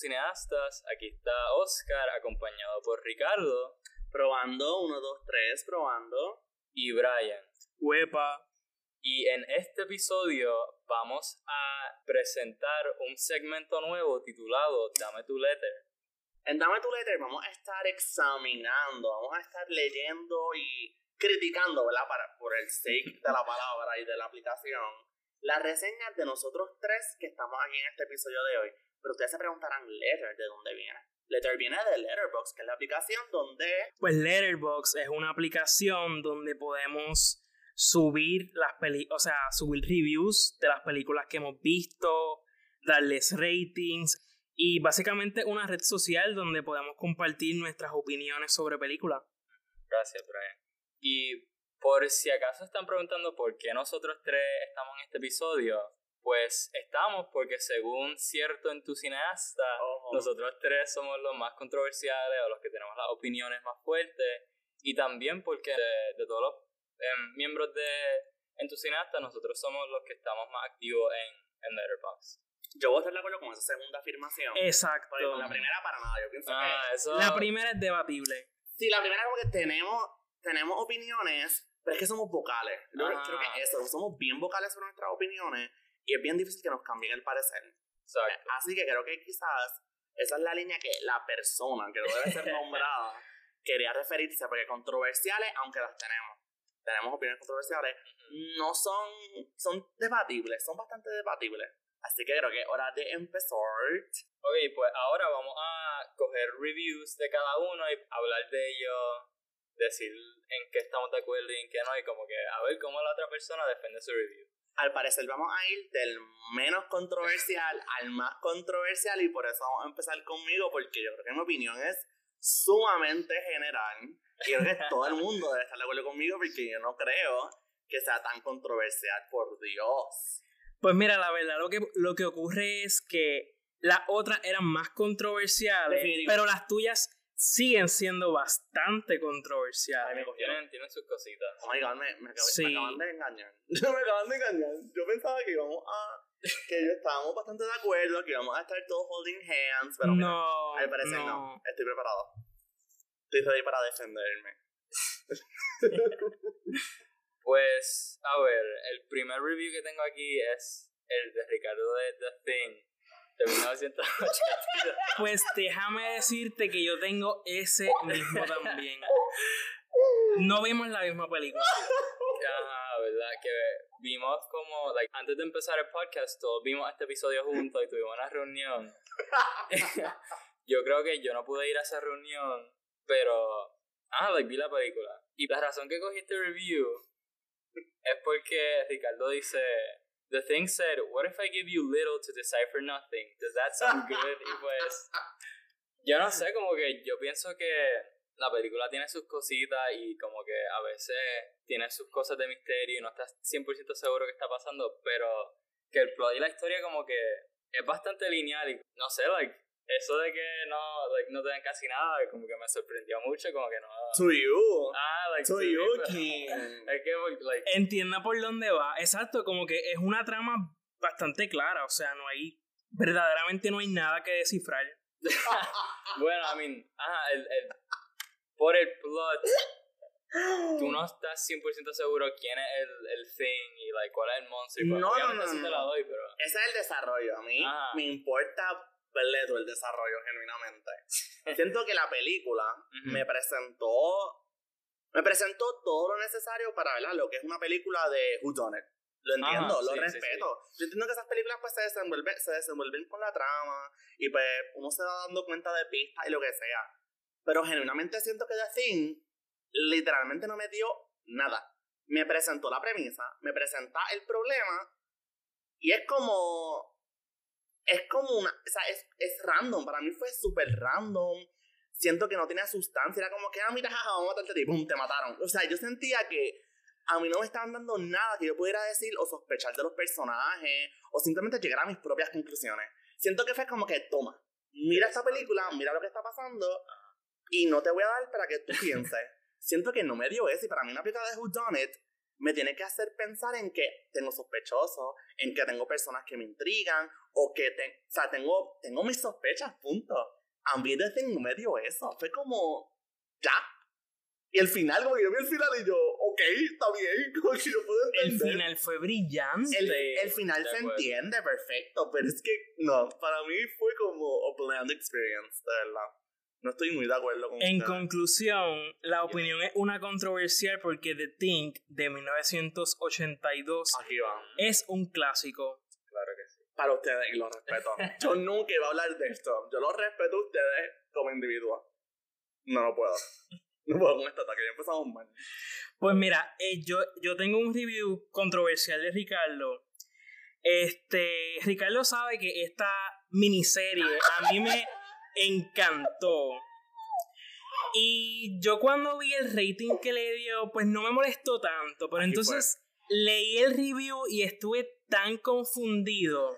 cineastas. Aquí está Oscar, acompañado por Ricardo. Probando, 1, 2, 3, probando. Y Brian. Huepa. Y en este episodio vamos a presentar un segmento nuevo titulado Dame tu letter. En Dame tu letter vamos a estar examinando, vamos a estar leyendo y criticando, ¿verdad? Para, por el sake de la palabra y de la aplicación las reseñas de nosotros tres que estamos aquí en este episodio de hoy. Pero ustedes se preguntarán, Letter, ¿de dónde viene? Letter viene de Letterboxd, que es la aplicación donde... Pues Letterboxd es una aplicación donde podemos subir las películas, o sea, subir reviews de las películas que hemos visto, darles ratings y básicamente una red social donde podemos compartir nuestras opiniones sobre películas. Gracias, Brian. Y por si acaso están preguntando por qué nosotros tres estamos en este episodio, pues estamos porque según cierto entusiasta, nosotros tres somos los más controversiales o los que tenemos las opiniones más fuertes y también porque de, todos los em, miembros de entusiastas nosotros somos los que estamos más activos en, en Letterboxd. Yo voy a estar de acuerdo con esa segunda afirmación. Exacto. la primera para nada, yo pienso ah, que... La primera es debatible. Sí, la primera es porque tenemos, tenemos opiniones pero es que somos vocales. Yo creo que eso, somos bien vocales sobre nuestras opiniones y es bien difícil que nos cambien el parecer. Así que creo que quizás esa es la línea que la persona, que no debe ser nombrada, quería referirse, porque controversiales, aunque las tenemos, tenemos opiniones controversiales, no son, son debatibles, son bastante debatibles. Así que creo que es hora de empezar. Ok, pues ahora vamos a coger reviews de cada uno y hablar de ellos decir en qué estamos de acuerdo y en qué no, y como que a ver cómo la otra persona defiende su review. Al parecer vamos a ir del menos controversial al más controversial y por eso vamos a empezar conmigo porque yo creo que mi opinión es sumamente general y creo que todo el mundo debe estar de acuerdo conmigo porque yo no creo que sea tan controversial, por Dios. Pues mira, la verdad lo que, lo que ocurre es que las otras eran más controversiales, pero las tuyas siguen siendo bastante controversiales. me tienen, tienen sus cositas. Oh my god, me, me, acaban de engañar. me acaban de engañar. Yo pensaba que íbamos a. que estábamos bastante de acuerdo, que íbamos a estar todos holding hands, pero no, mira, al parecer no. Estoy preparado. Estoy ready para defenderme. pues, a ver, el primer review que tengo aquí es el de Ricardo de The Thing Pues déjame decirte que yo tengo ese mismo también. No vimos la misma película. Ajá, verdad, que vimos como, like, antes de empezar el podcast, todos vimos este episodio juntos y tuvimos una reunión. yo creo que yo no pude ir a esa reunión, pero, ah, like, vi la película. Y la razón que cogí este review es porque Ricardo dice, The Thing said, What if I give you little to decipher nothing? Does that sound good? y pues, yo no sé, como que yo pienso que la película tiene sus cositas y como que a veces tiene sus cosas de misterio y no estás 100% seguro que está pasando, pero que el plot y la historia como que es bastante lineal y no sé, like, eso de que no, like, no te dan casi nada, como que me sorprendió mucho, como que no. To you. Ah, like. To you, King. es que, like. Entienda por dónde va. Exacto, como que es una trama bastante clara, o sea, no hay. Verdaderamente no hay nada que descifrar. bueno, I mean, ajá, el, el, por el plot. Tú no estás 100% seguro quién es el, el thing y like, cuál es el monstruo. No, no, no, no, te la doy, pero... Ese es el desarrollo. A mí me importa todo el desarrollo genuinamente. Siento que la película me presentó me presentó todo lo necesario para ver lo que es una película de Who Done It. Lo entiendo, lo respeto. Yo entiendo que esas películas pues se desenvuelven, se desenvuelven con la trama y pues uno se va dando cuenta de pistas y lo que sea. Pero genuinamente siento que The Thing literalmente no me dio nada. Me presentó la premisa, me presenta el problema y es como es como una, o sea, es, es random, para mí fue súper random, siento que no tenía sustancia, era como que, ah, mira, jaja, vamos a matarte y pum, te mataron. O sea, yo sentía que a mí no me estaban dando nada que yo pudiera decir o sospechar de los personajes o simplemente llegar a mis propias conclusiones. Siento que fue como que, toma, mira esta película, mira lo que está pasando y no te voy a dar para que tú pienses. Siento que no me dio eso y para mí una película de Who Done It me tiene que hacer pensar en que tengo sospechosos, en que tengo personas que me intrigan, o que o sea, tengo, tengo mis sospechas, punto. A mí desde en medio eso, fue como, ya. Y el final, como yo vi el final y yo, ok, está bien, como que yo puedo entender. El final fue brillante. El, final se entiende perfecto, pero es que, no, para mí fue como a bland experience, de verdad. No estoy muy de acuerdo con En conclusión, la opinión es una controversial porque The Think de 1982 es un clásico. Para ustedes, y lo respeto. Yo nunca iba a hablar de esto. Yo lo respeto a ustedes como individuos. No lo puedo. No puedo con esta ataque, ya empezamos mal. Pues mira, eh, yo, yo tengo un review controversial de Ricardo. Este, Ricardo sabe que esta miniserie a mí me encantó. Y yo cuando vi el rating que le dio, pues no me molestó tanto. Pero entonces leí el review y estuve tan confundido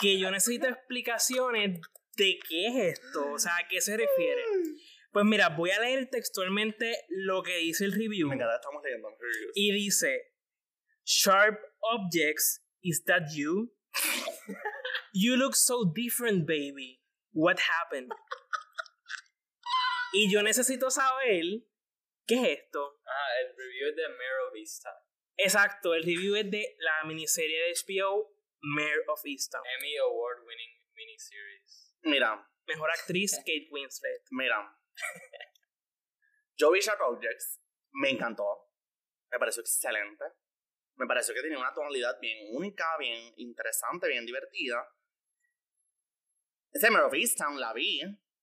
que yo necesito explicaciones de qué es esto. O sea, a qué se refiere. Pues mira, voy a leer textualmente lo que dice el review. estamos leyendo Y dice: Sharp objects, is that you? you look so different, baby. What happened? y yo necesito saber qué es esto. Ah, el review es de of Easttown. Exacto, el review es de la miniserie de HBO Mare of Easttown. Emmy Award winning miniseries. Mira. Mejor actriz Kate Winslet. Mira. yo vi Sharp Objects, me encantó, me pareció excelente. Me pareció que tenía una tonalidad bien única, bien interesante, bien divertida. Ese Mare of Easttown la vi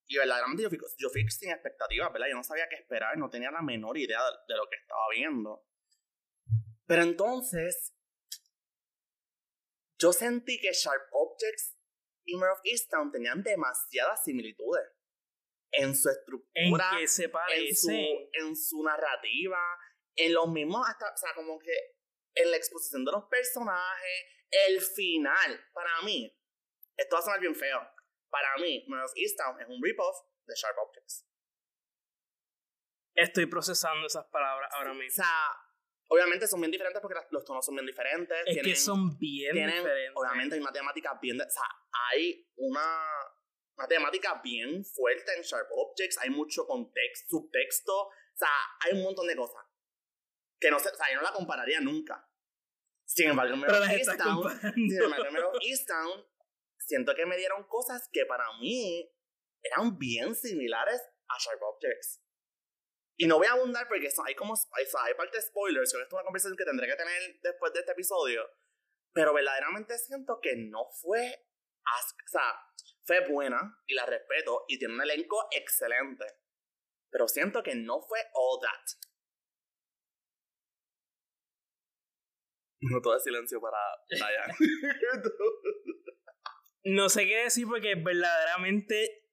y verdaderamente yo fui, yo fui sin expectativas, ¿verdad? Yo no sabía qué esperar, no tenía la menor idea de, lo que estaba viendo. Pero entonces, yo sentí que Sharp Objects y Mare of Easttown tenían demasiadas similitudes en su estructura, ¿En, qué se en, su, en su narrativa, en los mismos, hasta, o sea, como que en la exposición de los personajes, el final, para mí, esto va a sonar bien feo, para mí, Mare of Easttown es un rip-off de Sharp Objects. Estoy procesando esas palabras ahora mismo. O sea, obviamente son bien diferentes porque los tonos son bien diferentes. Es que son bien diferentes. Obviamente hay una temática bien... o sea, hay una, una temática bien fuerte en Sharp Objects. Hay mucho contexto, subtexto. O sea, hay un montón de cosas. Que no sé, o sea, yo no la compararía nunca. Sin embargo, of Easttown, sin embargo, Easttown siento que me dieron cosas que para mí eran bien similares a Sharp Objects. Y no voy a abundar porque hay como hay, parte de spoilers, esto es una conversación que tendré que tener después de este episodio. Pero verdaderamente siento que no fue. O sea, fue buena y la respeto y tiene un elenco excelente. Pero siento que no fue all that. No todo silencio para Diane. no sé qué decir porque verdaderamente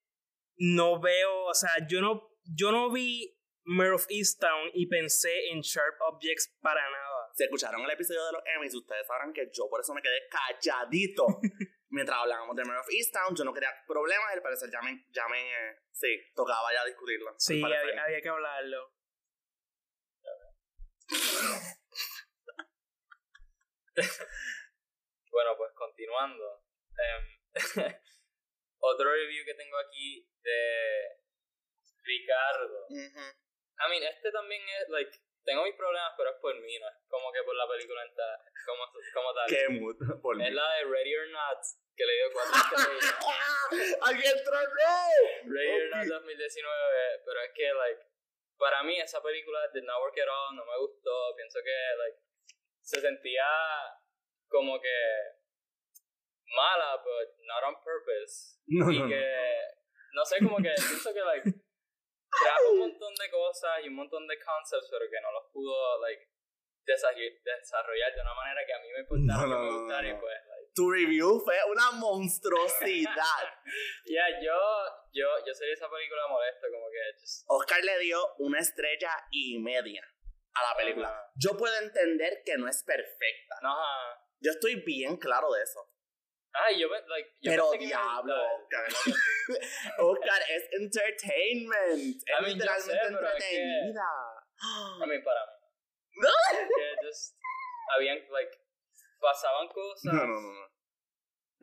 no veo, o sea, yo no, yo no vi Mare of Easttown y pensé en Sharp Objects para nada. Si escucharon el episodio de los Emmys, ustedes sabrán que yo por eso me quedé calladito mientras hablábamos de Mare of Easttown. Yo no quería problemas, al parecer ya me, ya me eh, sí, tocaba ya discutirlo. Sí, había, había, que hablarlo. bueno, pues continuando. Em, otro review que tengo aquí de Ricardo. I mean, este también es, like, tengo mis problemas, pero es por mí, no es como que por la película entera, como, como tal. ¿Qué mood? Por es la de Ready or Not, que le dio cuatro estrellas. ¡Aquí entró Ready or Not 2019, pero es que, like, para mí esa película did not work at all, no me gustó, pienso que, like, se sentía como que mala, but not on purpose. No, y que, no. sé, como que pienso que, like, trajo un montón de cosas y un montón de concepts, pero que no los pudo, like, desarrollar de una manera que a mí me importaba que me gustara y pues, like. Tu review fue una monstruosidad. Ya, yeah, yo, yo, yo sería esa película molesta, como que just... Oscar le dio una estrella y media a la película. Yo puedo entender que no es perfecta. Ajá. Yo estoy bien claro de eso. Ah, yo, like, yo Pero diablo, Oscar. Oscar es entertainment. Es literalmente entretenida. a mí, para mí. que just, habían, like, pasaban cosas. No, no, no,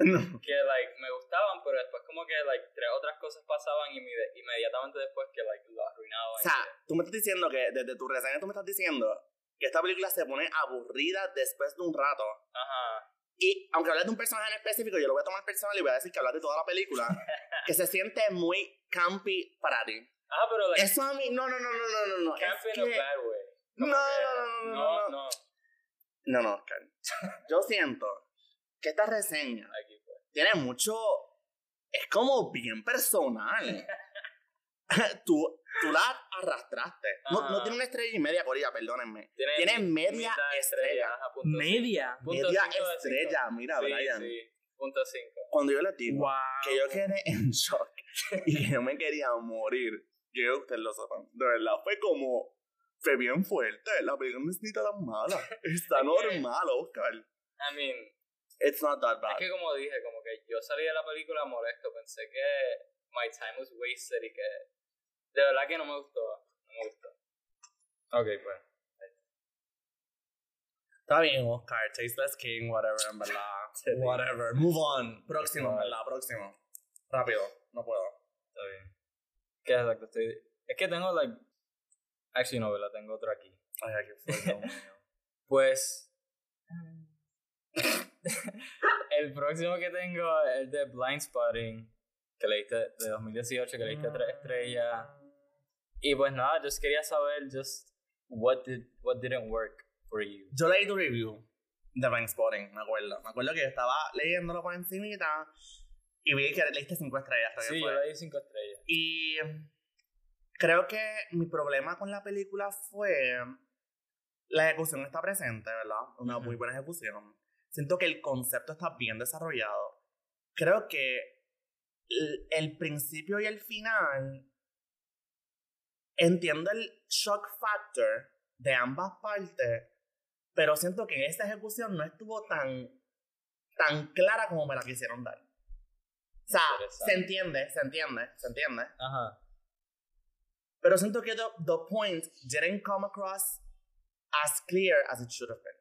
no. Que, like, me gustaban, pero después como que, like, tres otras cosas pasaban y inmediatamente después que, like, lo arruinaban. O sea, tú me estás diciendo que, desde tu reseña tú me estás diciendo que esta película se pone aburrida después de un rato. Ajá. Y aunque hables de un personaje en específico, yo lo voy a tomar personal y voy a decir que hablas de toda la película, que se siente muy campy para ti. Ah, pero like, Eso a mí, no, no, no, no, no, no, no. Campy es que... a bad way. No, no, no, no, no, no. No, no, Oscar. Yo siento que esta reseña Aquí fue. tiene mucho. Es como bien personal. tú, tú la arrastraste. No, no tiene una estrella y media, Corilla, perdónenme. Tiene, Tiene media estrella. ajá, punto Media. Punto Media estrella, mira, sí, Brian. Sí, punto cinco. Cuando yo les digo Wow. que yo quedé en shock y que yo me quería morir, quiero que ustedes lo sepan. De verdad, fue como. Fue bien fuerte. La película no es ni tan mala. Está normal, Oscar. I mean, It's not that bad. es que como dije, como que yo salí de la película molesto, pensé que my time was wasted y que de verdad que no me gustó, no me gustó. Ok, pues. Está bien, Oscar. Tasteless King, whatever, en verdad. Whatever. Move on. Próximo, en verdad, próximo. Rápido, no puedo. Está bien. ¿Qué exacto estoy? Es que tengo, like. Actually, no, ¿verdad? Tengo otro aquí. Ay, aquí fue. Pues. el próximo que tengo es de Blind Spotting, que leíste de 2018, que leíste tres estrellas. Y pues nada, just quería saber, just. What, did, what didn't work for you? Yo leí tu review de Blind Spotting, me acuerdo. Me acuerdo que yo estaba leyéndolo por encimita y vi que leíste cinco estrellas. Sí, yo le di cinco estrellas. Y creo que mi problema con la película fue la ejecución está presente, ¿verdad? Una muy Ujú. buena ejecución. Siento que el concepto está bien desarrollado. Creo que el, el principio y el final entiendo el shock factor de ambas partes, pero siento que esta ejecución no estuvo tan tan clara como me la quisieron dar. O sea, se entiende, se entiende, se entiende. Ajá. Pero siento que the, the point didn't come across as clear as it should have been.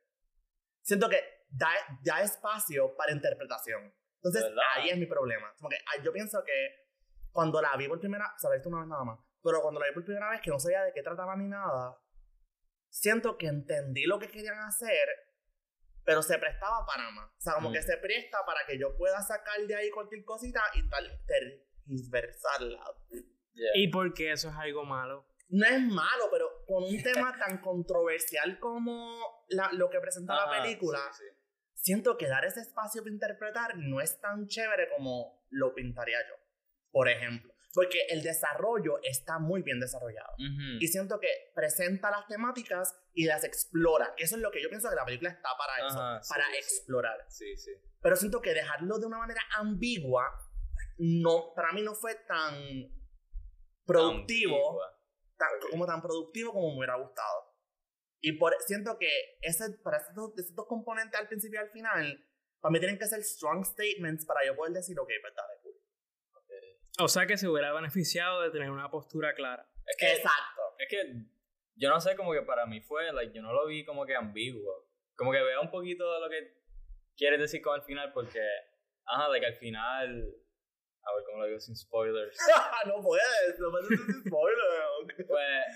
Siento que da, da espacio para interpretación. Entonces, ¿Verdad? ahí es mi problema. Como que ah, yo pienso que cuando la vi por primera vez, o sea, la he visto una vez nada más, pero cuando la vi por primera vez, que no sabía de qué trataba ni nada, siento que entendí lo que querían hacer, pero se prestaba para más. O sea, como Mm. que se presta para que yo pueda sacar de ahí cualquier cosita y tal, tergiversarla. Yeah. ¿Y por qué eso es algo malo? no es malo, pero con un tema tan controversial como la- lo que presenta la Ajá, película, sí, sí. siento que dar ese espacio para interpretar no es tan chévere como lo pintaría yo, por ejemplo. Porque el desarrollo está muy bien desarrollado. Ujú. Y siento que presenta las temáticas y las explora. Eso es lo que yo pienso que la película está para eso. Ajá, sí, para sí. explorar. Sí, sí. Pero siento que dejarlo de una manera ambigua, no, para mí no fue tan productivo tan- como tan productivo como me hubiera gustado. Y por, siento que ese, para esos dos, esos dos componentes al principio y al final, para mí tienen que ser strong statements para yo poder decir, ok, pues dale. O sea que se hubiera beneficiado de tener una postura clara. Es que, Exacto. es que yo no sé, como que para mí fue, like, yo no lo vi como que ambiguo. Como que veo un poquito de lo que quieres decir con el final, porque, ajá, like al final, a ver cómo lo digo sin spoilers. no puedes, no puedes decir spoiler. pues,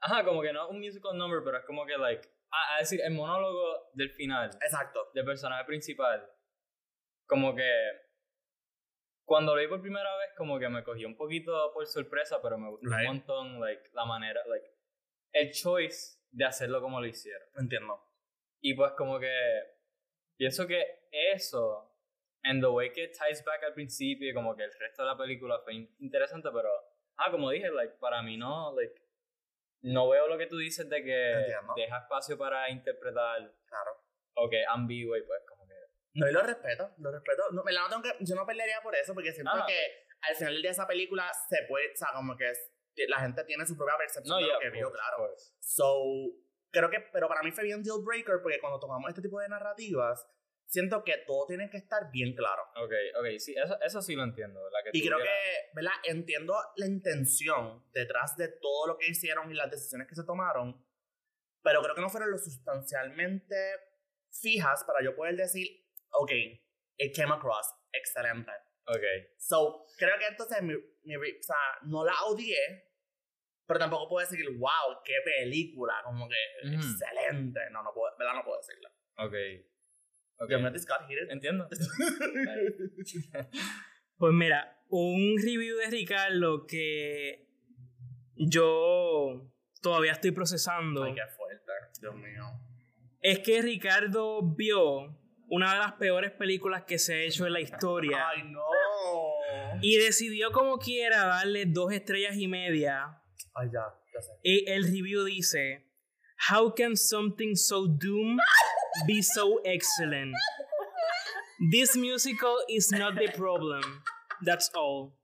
ajá, como que no es un musical number, pero es como que, like, a, a decir, el monólogo del final, Exacto. del personaje principal, como que cuando lo vi por primera vez, como que me cogió un poquito por sorpresa, pero me gustó Right. un montón, like, la manera, like, el choice de hacerlo como lo hicieron. Entiendo. Y pues como que pienso que eso, and the way que ties back al principio, como que el resto de la película fue in- interesante, pero, ah, como dije, like, para mí no, like, no veo lo que tú dices de que Entiendo. deja espacio para interpretar, Claro. o que ambiguo y pues. No, y lo respeto, lo respeto. No, me la no que, yo no pelearía por eso, porque siento Ajá. que al final de esa película se puede, o sea, como que es- la gente tiene su propia percepción No, de lo que vio, claro. So, creo que, pero para mí fue bien deal breaker porque cuando tomamos este tipo de narrativas, siento que todo tiene que estar bien claro. Ok, ok, sí, eso, eso sí lo entiendo, ¿verdad? Que Y creo tuviera- que, ¿verdad? Entiendo la intención detrás de todo lo que hicieron y las decisiones que se tomaron, pero creo que no fueron lo sustancialmente fijas para yo poder decir, ok, it came across, excelente. Ok. So, creo que entonces mi, mi, o sea, no la odié, pero tampoco puedo decir, wow, qué película, como que excelente. No, no puedo, ¿verdad? No puedo decirlo. Ok. okay. Entiendo. pues mira, un review de Ricardo que yo todavía estoy procesando. Ay, qué fuerte, Dios mío. Es que Ricardo vio una de las peores películas que se ha hecho en la historia. Ay, no. Y decidió como quiera darle dos estrellas y media. Ay, ya, ya sé. Y el review dice, How can something so doomed be so excellent? This musical is not the problem. That's all.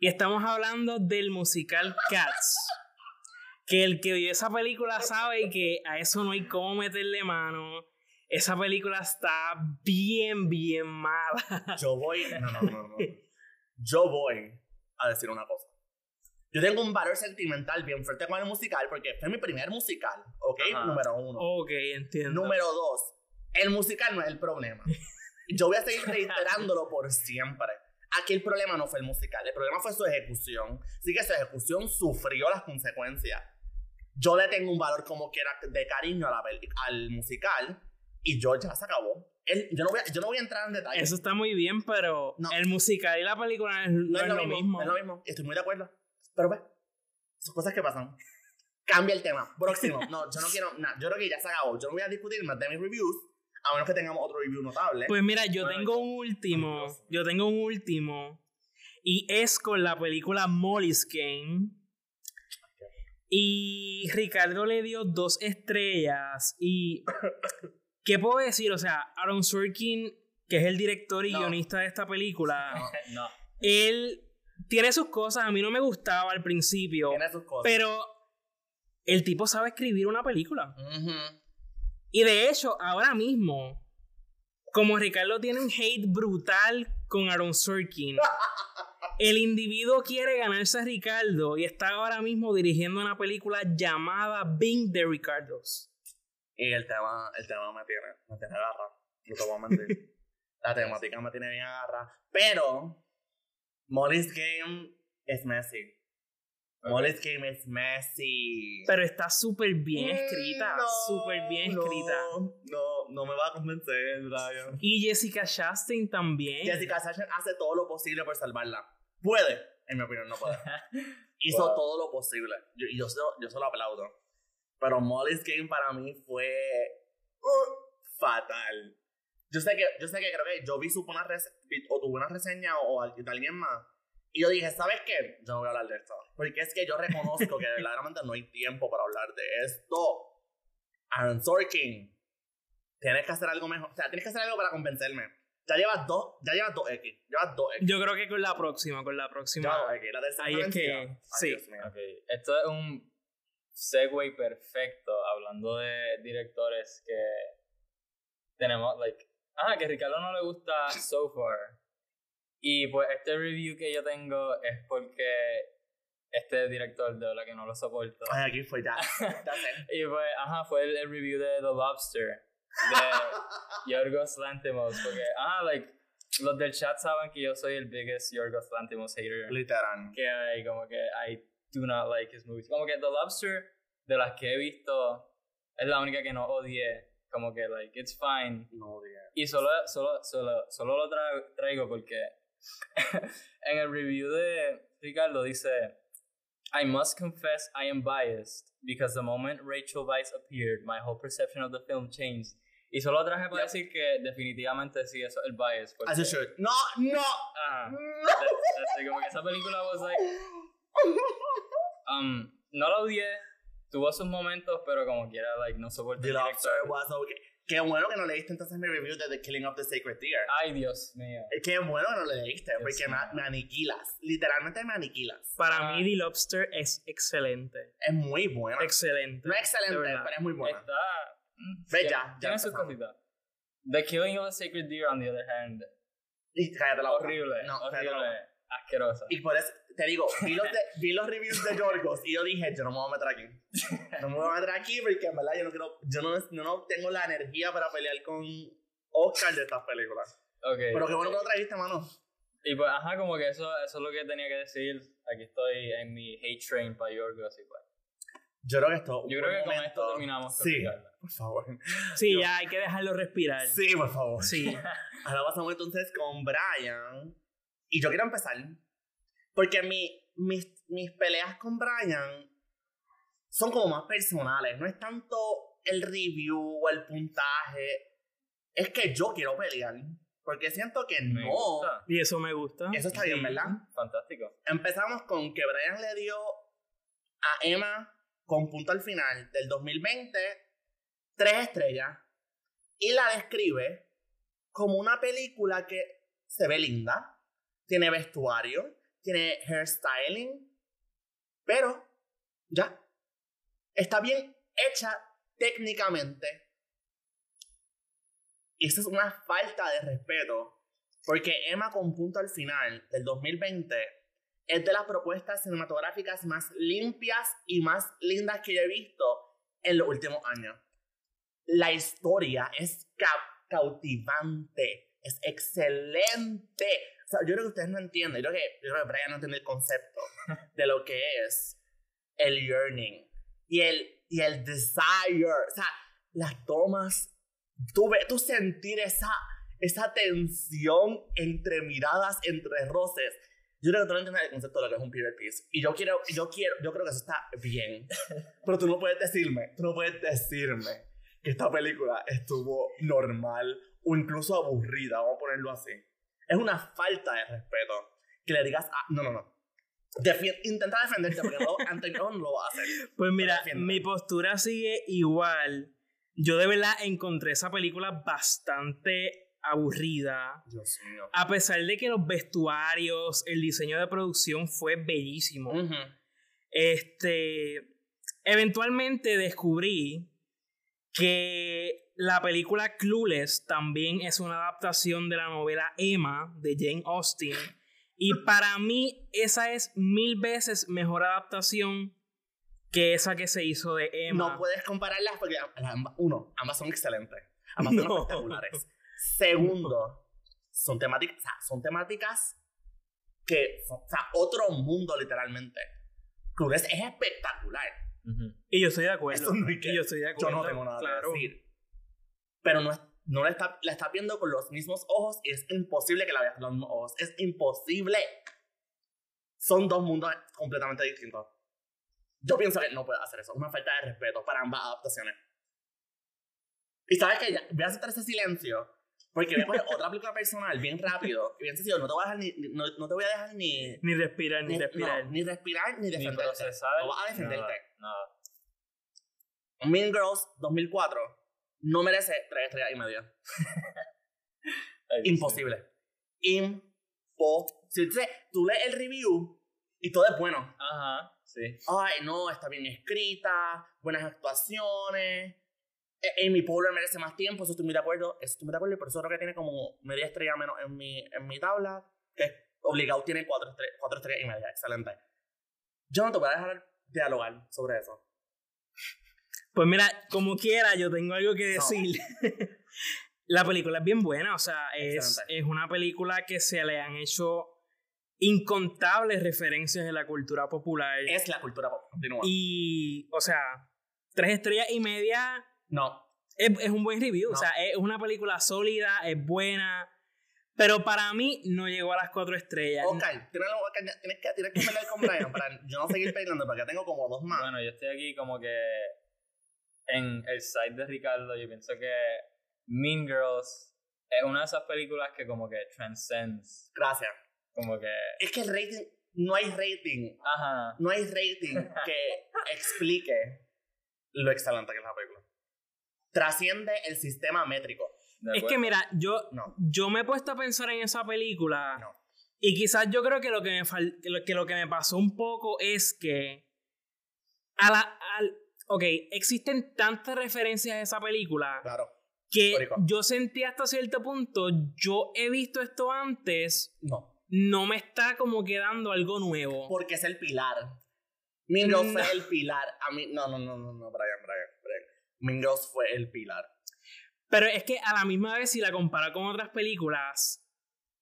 Y estamos hablando del musical Cats. Que el que vio esa película sabe que a eso no hay cómo meterle mano esa película está bien, bien mala. Yo voy. No, no, no, no. Yo voy a decir una cosa. Yo tengo un valor sentimental bien fuerte con el musical porque fue mi primer musical, ¿ok? Número uno. Ok, entiendo. Número dos, el musical no es el problema. Yo voy a seguir reiterándolo por siempre. Aquí el problema no fue el musical, el problema fue su ejecución. Sí que su ejecución sufrió las consecuencias. Yo le tengo un valor como quiera de cariño a la, al musical, y yo ya se acabó. yo, no voy a, yo no voy a entrar en detalle. Eso está muy bien, pero el musical y la película no, es, lo, mismo, Es lo mismo. Estoy muy de acuerdo. Pero ve, son cosas que pasan. Cambia el tema. Próximo. No, yo no quiero nada. Yo creo que ya se acabó. Yo no voy a discutir más de mis reviews. A menos que tengamos otro review notable. Pues mira, yo tengo un último. Yo tengo un último. Y es con la película Molly's Game. Y Ricardo le dio dos estrellas. Y ¿Qué puedo decir? O sea, Aaron Sorkin, que es el director y guionista de esta película, no, él tiene sus cosas. A mí no me gustaba al principio. Tiene sus cosas. Pero el tipo sabe escribir una película. Y de hecho, ahora mismo, como Ricardo tiene un hate brutal con Aaron Sorkin, el individuo quiere ganarse a Ricardo y está ahora mismo dirigiendo una película llamada Being the Ricardos. Y el tema, el tema me tiene, me tiene agarra. No te voy a mentir. La temática me tiene bien agarra. Pero, Molly's Game es messy. Molly's Game es messy. Pero está súper bien mm, escrita. súper bien escrita. No, no me va a convencer, Brian. Y Jessica Chastain también. Jessica Chastain hace todo lo posible por salvarla. Puede, en mi opinión, no puede. Hizo todo lo posible. Yo, yo, yo se lo aplaudo. Pero Molly's Game para mí fue uh, fatal. Yo sé que, yo sé que creo que yo vi supo una o tuve una reseña o, de alguien más. Y yo dije, ¿sabes qué? Yo no voy a hablar de esto. Porque es que yo reconozco que verdaderamente no hay tiempo para hablar de esto. Aaron Sorkin, tienes que hacer algo mejor. O sea, tienes que hacer algo para convencerme. Ya llevas dos, ya llevas dos X. Llevas dos X. Yo creo que con la próxima, con la próxima. Ya X. La tercera Ahí es que. sí. Okay. Esto es un segue perfecto hablando de directores que tenemos, like, ah, que a Ricardo no le gusta So Far. Y pues este review que yo tengo es porque este director de la que no lo soporto. Ay, aquí fue ya. y pues, ajá, fue el, review de The Lobster de Yorgos Lantimos. Porque, ah, like, los del chat saben que yo soy el biggest Yorgos Lantimos hater. Literal. Que hay, como que hay do not like his movies. Como que The Lobster, de las que he visto, es la única que no odié. Como que, like, it's fine. No odié. Y solo, solo, solo, solo lo traigo porque en el review de Ricardo dice. I must confess I am biased because the moment Rachel Weisz appeared, my whole perception of the film changed. Y solo traje para decir que definitivamente sí, es el bias. As it should. No, no. Ah, como que esa película was like. Um, no la odié, tuvo sus momentos, pero como quiera, like, no soporté The Lobster was okay. Qué bueno que no leíste entonces mi review de The Killing of the Sacred Deer. Ay, Dios mío. Qué bueno que no le leíste, porque me, aniquilas. Literalmente me aniquilas. Para ah. mí, The Lobster es excelente. Es muy buena. Excelente. No es excelente, pero es muy buena. Está. Mm, Ve ya. Tiene sus cositas. The Killing of the Sacred Deer, on the other hand. Y cállate la Horrible. No, horrible. Asquerosa. Y por eso, te digo, vi los, vi los reviews de Yorgos y yo dije, yo no me voy a meter aquí. No me voy a meter aquí porque en verdad yo no quiero, yo no, no tengo la energía para pelear con Oscar de estas películas. Okay. Pero qué bueno que lo trajiste, mano. Y pues, ajá, como que eso, eso es lo que tenía que decir. Aquí estoy en mi hate train para Yorgos y pues. Yo creo que esto. Yo creo que con esto terminamos. Sí, por favor. Sí, ya hay que dejarlo respirar. Sí, por favor. Sí. Ahora pasamos entonces con Brian. Y yo quiero empezar. Porque mi, mis, mis peleas con Brian son como más personales. No es tanto el review o el puntaje. Es que yo quiero pelear. Porque siento que no. Y eso me gusta. Eso está bien, ¿verdad? Fantástico. Empezamos con que Brian le dio a Emma con punto al final del 2020 tres estrellas y la describe como una película que se ve linda, tiene vestuario, tiene hairstyling, pero ya está bien hecha técnicamente. Y eso es una falta de respeto, porque Emma con punto al final del 2020 es de las propuestas cinematográficas más limpias y más lindas que yo he visto en los últimos años. La historia es cautivante, es excelente. O sea, yo creo que ustedes no entienden, yo creo que, yo creo que Brian no entiende el concepto de lo que es el yearning y el, y el desire. O sea, las tomas, tú, ves, tú sentir esa, esa tensión entre miradas, entre roces yo creo que tú no entiendes el concepto de lo que es un period piece. Y yo quiero, yo quiero, yo creo que eso está bien. Pero tú no puedes decirme, tú no puedes decirme que esta película estuvo normal o incluso aburrida, vamos a ponerlo así. Es una falta de respeto que le digas, ah, no, no, no. intenta defenderte porque ante no lo va a hacer. Pues mira, mi postura sigue igual. Yo de verdad encontré esa película bastante aburrida. Dios mío. A pesar de que los vestuarios, el diseño de producción fue bellísimo. Este. Eventualmente descubrí que la película Clueless también es una adaptación de la novela Emma de Jane Austen. Y para mí, esa es mil veces mejor adaptación que esa que se hizo de Emma. No puedes compararlas porque, uno, ambas son excelentes. Ambas son espectaculares. Segundo, son temáticas, son temáticas que, o sea, otro mundo literalmente. Clueless es espectacular. Y yo estoy de acuerdo. y yo estoy de acuerdo. Yo no tengo nada que decir. Pero no, es, no la, está, la está viendo con los mismos ojos y es imposible que la veas con los mismos ojos. Es imposible. Son dos mundos completamente distintos. Yo pienso que no puede hacer eso. Es una falta de respeto para ambas adaptaciones. Y sabes que voy a hacer ese silencio porque después otra película personal, bien rápido, y bien sencillo, no te voy a dejar ni, no, no te voy a dejar ni... Ni respirar, ni, respirar. ni respirar, ni defenderte. no vas a defenderte. Nada, Mean Girls 2004 no merece tres estrellas y media. Imposible. Imposible. Tú lees el review y todo es bueno. Ajá, sí. Ay, no, está bien escrita, buenas actuaciones, eh, Amy Poehler merece más tiempo, eso estoy muy de acuerdo. Eso estoy muy de acuerdo por eso creo que tiene como media estrella menos en mi, en mi tabla. Que obligado tiene cuatro, estrellas, cuatro estrellas y media. Excelente. Yo no te voy a dejar dialogar sobre eso. Pues mira, como quiera, yo tengo algo que decir. la película es bien buena, o sea, es, es una película que se le han hecho incontables referencias de la cultura popular. Es la cultura popular, continúa. Y, o sea, tres estrellas y media no. Es, un buen review. O sea, es una película sólida, es buena. Pero para mí no llegó a las cuatro estrellas. Ok, tienes, tienes que, tienes que pelear con Brian para yo no seguir peleando porque tengo como dos más. Bueno, yo estoy aquí como que en el site de Ricardo. Yo pienso que Mean Girls es una de esas películas que como que transcends. Gracias. Como que... Es que el rating... No hay rating. Ajá. No hay rating que explique lo excelente que es la película trasciende el sistema métrico. Es que mira, yo, yo me he puesto a pensar en esa película y quizás yo creo que lo que me, que lo que me pasó un poco es que a la, ok, existen tantas referencias a esa película claro. que yo sentí hasta cierto punto, yo he visto esto antes. No. no me está como quedando algo nuevo. Porque es el pilar. Mean fue el pilar. A mí, no, no, no, no, no, Brian, Brian, Brian. fue el pilar. Pero es que a la misma vez, si la compara con otras películas.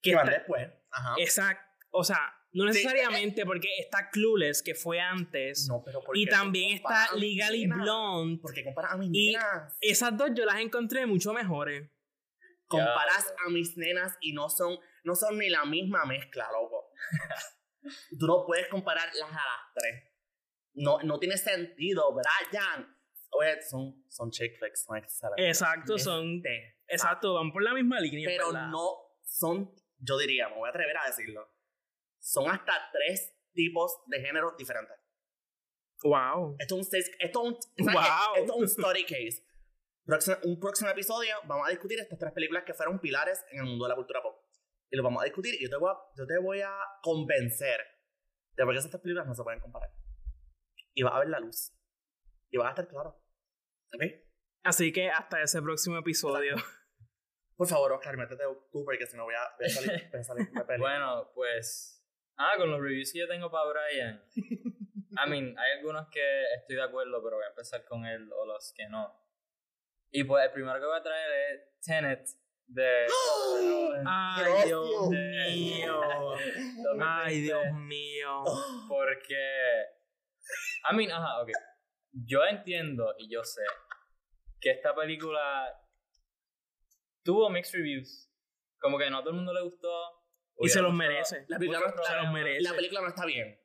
Que van después. Ajá. Exacto. O sea, no necesariamente porque está Clueless, que fue antes. No, pero Y también está Legally Blonde. Porque comparas a mis y Esas dos yo las encontré mucho mejores. Comparas a mis nenas y no son, no son ni la misma mezcla, loco. Tú no puedes compararlas a las tres. No, no tiene sentido, Brian. Oye, son, son chick flicks, Exacto, son. Exacto, van por la misma línea. Pero no son, yo diría, me voy a atrever a decirlo. Son hasta tres tipos de géneros diferentes. Wow. Esto es un, esto un, wow. esto es un story case. un próximo episodio vamos a discutir estas tres películas que fueron pilares en el mundo de la cultura pop. Y lo vamos a discutir y yo te voy a, yo te voy a convencer de por qué estas películas no se pueden comparar. Y vas a ver la luz. Y vas a estar claro. ¿Ok? Así que hasta ese próximo episodio. Por favor, Oscar, métete tú porque si no voy a, voy a salir, voy a salir Bueno, pues... Ah, con los reviews que yo tengo para Brian. I mean, hay algunos que estoy de acuerdo, pero voy a empezar con él o los que no. Y pues el primero que voy a traer es Tenet de... ¡Ay, Dios mío! ¡Ay, Dios mío! Porque... I mean, ajá, ok. Yo entiendo y yo sé que esta película tuvo mixed reviews. Como que no a todo el mundo le gustó. Y se los merece. La película, no está, la película no está bien.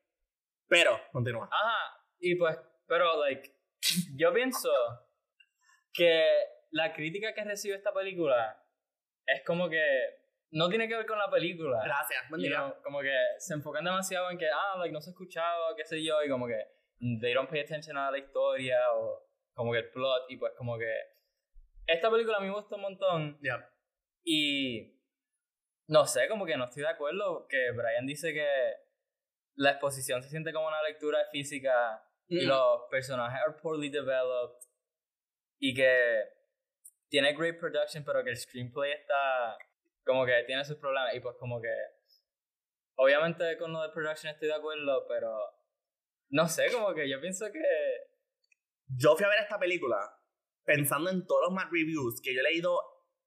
Pero, continúa. Ajá. Y pues, pero, like, yo pienso que la crítica que recibe esta película es como que no tiene que ver con la película. Gracias, como que se enfocan demasiado en que, ah, like, no se ha escuchado, qué sé yo, y como que they don't pay attention a la historia o como que el plot, y pues como que esta película a mí me gustó un montón. Yeah. Y no sé, como que no estoy de acuerdo que Brian dice que la exposición se siente como una lectura física y mm. los personajes are poorly developed y que tiene great production pero que el screenplay está como que tiene sus problemas. Y pues como que obviamente con lo de production estoy de acuerdo pero no sé como que yo pienso que yo fui a ver esta película pensando en todos los más reviews que yo he leído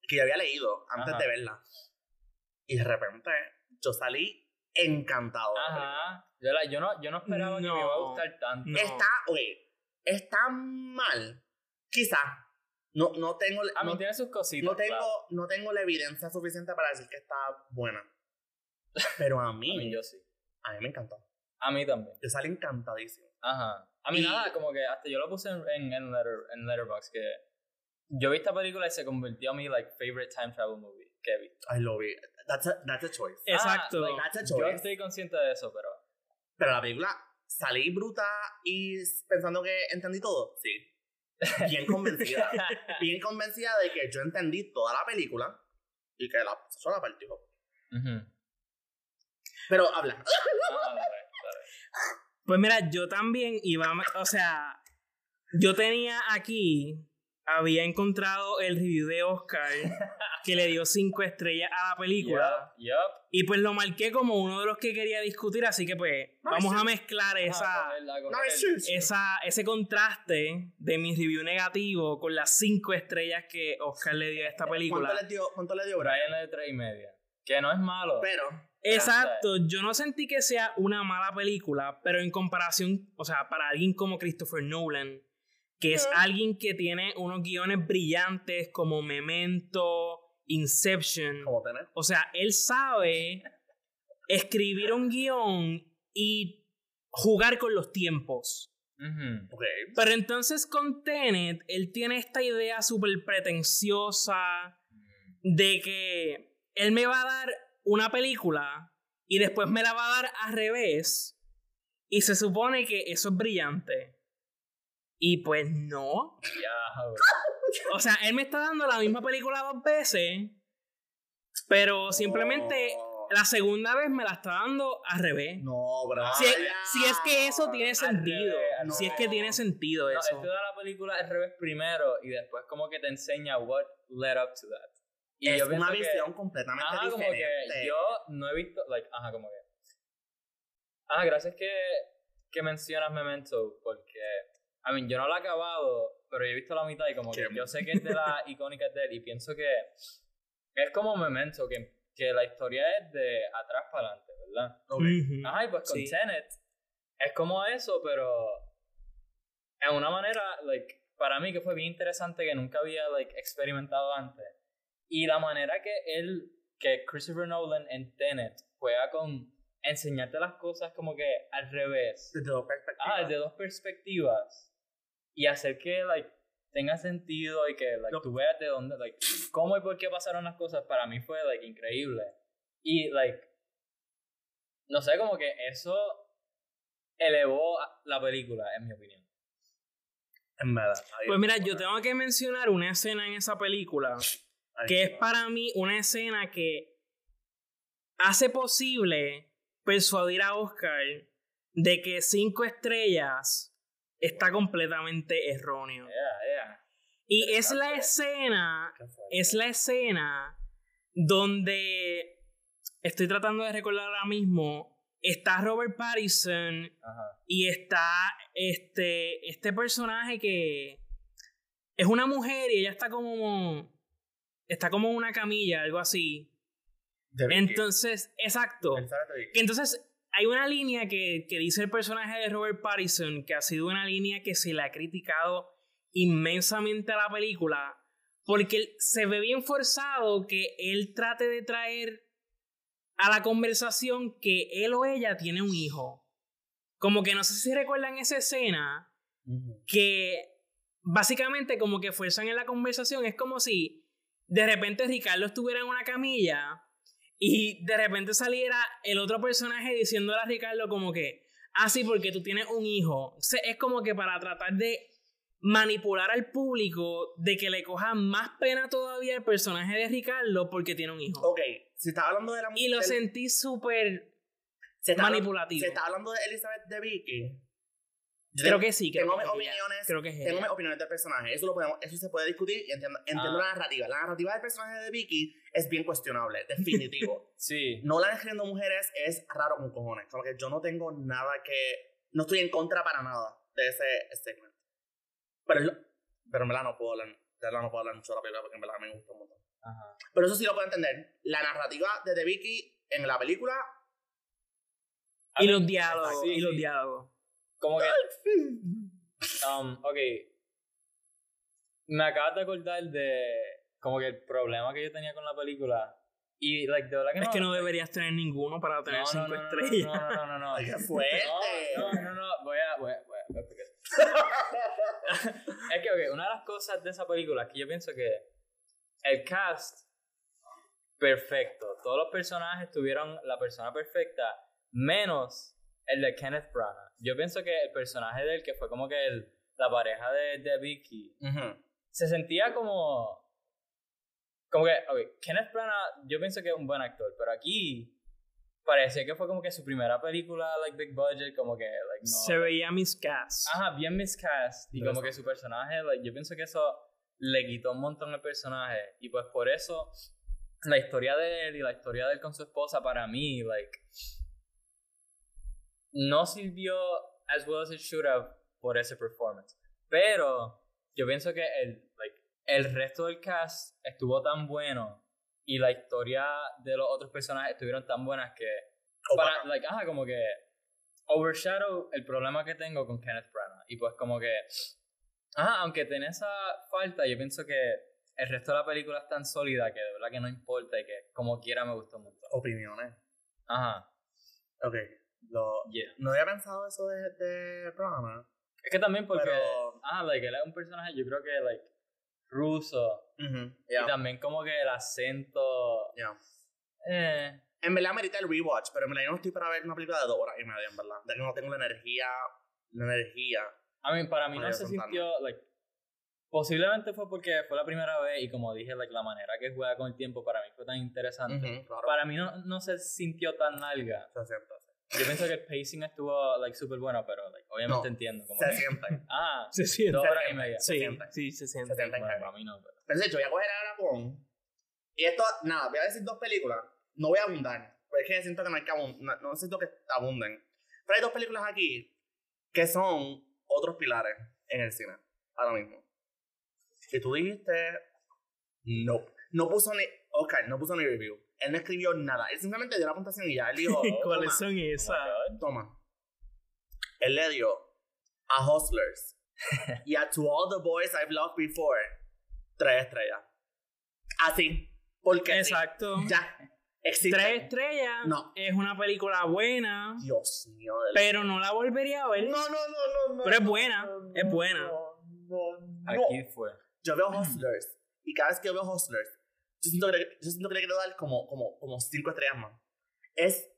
que yo había leído antes de verla y de repente yo salí encantado. Ajá. Yo, la, yo, no, yo no esperaba que me iba a gustar tanto. Está, oye, está mal. Quizá. No, no tengo. A mí tiene sus cositas. No tengo, no tengo la evidencia suficiente para decir que está buena. Pero a mí. a mí yo sí. A mí me encantó. A mí también. Yo salí encantadísimo. Ajá. A mí nada, como que hasta yo lo puse en, en, en, letter, en Letterboxd que yo vi esta película y se convirtió a mi like favorite time travel movie que he visto. I love it. That's a, that's a choice. Exacto. Ah, that's a choice. Yo estoy consciente de eso, pero. Pero la película, salí bruta y pensando que entendí todo. Sí. Bien convencida. bien convencida de que yo entendí toda la película y que la sola partió. Pero habla. Ah, pues mira, yo también iba, o sea, yo tenía aquí había encontrado el review de Oscar que le dio cinco estrellas a la película. Y pues lo marqué como uno de los que quería discutir, así que pues vamos a mezclar esa, esa, ese contraste de mi review negativo con las cinco estrellas que Oscar le dio a esta película. ¿Cuánto le dio, cuánto le dio Brian? le dio tres y media. Que no es malo. Pero. Exacto, yo no sentí que sea una mala película, pero en comparación, o sea, para alguien como Christopher Nolan, que es alguien que tiene unos guiones brillantes como Memento, Inception. O sea, él sabe escribir un guion y jugar con los tiempos. Pero entonces con Tenet, él tiene esta idea súper pretenciosa de que él me va a dar una película y después me la va a dar al revés. Y se supone que eso es brillante. Y pues no. o sea, él me está dando la misma película dos veces, pero simplemente la segunda vez me la está dando al revés. No, bro. Si, es que eso tiene sentido. Si es que tiene sentido eso. No, él te da la película al revés primero y después como que te enseña what led up to that. Y es una visión completamente ajá, diferente. como que yo no he visto, like, ajá, como que... Ah, gracias que, que mencionas Memento, porque, I mean, yo no lo he acabado, pero he visto la mitad y como que yo sé que es de las icónicas de él y pienso que es como Memento, que, que la historia es de atrás para adelante, ¿verdad? Ajá, y pues con Tenet es como eso, pero en una manera, like, para mí que fue bien interesante que nunca había, like, experimentado antes. Y la manera que él, que Christopher Nolan en Tenet juega con enseñarte las cosas como que al revés. Desde dos perspectivas. Ah, de dos perspectivas. Y hacer que, like, tenga sentido y que, like, tú veas de dónde, like, cómo y por qué pasaron las cosas, para mí fue, like, increíble. Y, like, no sé, como que eso elevó la película, en mi opinión. En verdad. Pues mira, yo tengo que mencionar una escena en esa película que es para mí una escena que hace posible persuadir a Oscar de que cinco estrellas está completamente erróneo. Y es la escena, es la escena donde estoy tratando de recordar ahora mismo. Está Robert Pattinson y está este, este personaje que es una mujer y ella está como está como en una camilla, algo así. Entonces, exacto. Entonces, hay una línea que, que dice el personaje de Robert Pattinson, que ha sido una línea que se le ha criticado inmensamente a la película, porque se ve bien forzado que él trate de traer a la conversación que él o ella tiene un hijo. Como que no sé si recuerdan esa escena, que básicamente como que fuerzan en la conversación, es como si de repente Ricardo estuviera en una camilla y de repente saliera el otro personaje diciéndole a Ricardo como que, ah, sí, porque tú tienes un hijo. es como que para tratar de manipular al público de que le coja más pena todavía el personaje de Ricardo porque tiene un hijo. Ok, si está hablando de la Y lo sentí súper manipulativo. Se está hablando de Elizabeth de Vicky. Creo que sí. tengo mis opiniones. Creo que tengo mis opiniones del personaje. Eso, lo podemos, eso se puede discutir y entiendo, entiendo ah. la narrativa. La narrativa del personaje de Vicky es bien cuestionable, definitivo. sí. No la escribiendo mujeres es raro con cojones. Como que yo no tengo nada que. No estoy en contra para nada de ese segmento. Pero, pero en verdad no puedo hablar. De verdad no puedo hablar mucho de la película porque en verdad me gusta un montón. Ajá. Pero eso sí lo puedo entender. La narrativa de The Vicky en la película. Y los diálogos. y los diálogos. Como que. Um, ok. Me acabas de acordar de. Como que el problema que yo tenía con la película. Y, like, de verdad que es que no deberías tener ninguno para tener cinco no, estrellas. No, no, no, no. no. ¡Qué fuerte! No, no, no, Voy a. Voy a, voy a, es que, ok, una de las cosas de esa película es que yo pienso que el cast. Perfecto. Todos los personajes tuvieron la persona perfecta. Menos el de Kenneth Branagh. Yo pienso que el personaje de él, que fue como que el, la pareja de, de Vicky, se sentía como. Como que, ok, Kenneth Branagh, yo pienso que es un buen actor, pero aquí parecía que fue como que su primera película, like big budget, como que, like, no. Se veía miscast. Ajá, bien miscast. Y como que su personaje, like, yo pienso que eso le quitó un montón el personaje. Y pues por eso, la historia de él y la historia de él con su esposa, para mí, like no sirvió as well as it should have por ese performance. Pero yo pienso que el, like, el resto del cast estuvo tan bueno y la historia de los otros personajes estuvieron tan buenas que para, like, ajá, como que overshadow el problema que tengo con Kenneth Branagh y pues como que ajá, aunque tiene esa falta, yo pienso que el resto de la película es tan sólida que de verdad que no importa y que como quiera me gustó mucho. Opiniones. Ajá. Ok. Lo, No había pensado eso de, de. Es que también porque. Ah, like, él es un personaje, yo creo que, like, ruso. Y también como que el acento. Yeah. Eh. En verdad merita el rewatch, pero en verdad yo no estoy para ver una película de dos horas y media, en verdad. De que no tengo la energía. La energía. A mí, para mí no se sintió, like. Posiblemente fue porque fue la primera vez y como dije, like, la manera que juega con el tiempo para mí fue tan interesante. Para mí no, no se sintió tan larga. Se siente, yo pienso que el pacing estuvo like súper bueno, pero like, obviamente entiendo. Como se siente. Ah, se siente. Dos horas y media. Sí, se siente. Sí, se siente. Se siente bueno, a mí no. Pero. de hecho, voy a coger ahora con Y esto, nada, voy a decir dos películas. No voy a abundar. Porque es que siento que no hay que abundar. No, siento que abunden. Pero hay dos películas aquí que son otros pilares en el cine. Ahora mismo. Si tú dijiste. No. No puso ni. Ok, no puso ni review. Él no escribió nada. Él simplemente dio la puntuación y ya él dijo. ¿Cuáles son esas? Toma. Él le dio a Hustlers y a To All the Boys I've Loved Before tres estrellas. Así. Porque. Exacto. ya. Existe. Tres estrellas. No. Es una película buena. Dios mío. Pero no la volvería a ver. No, no, no, no. Pero es buena. es buena. No, no, no. Aquí fue. Yo veo Hustlers. Y cada vez que yo veo Hustlers, yo siento que, yo siento que le quiero dar como, como, como cinco estrellas más. Es.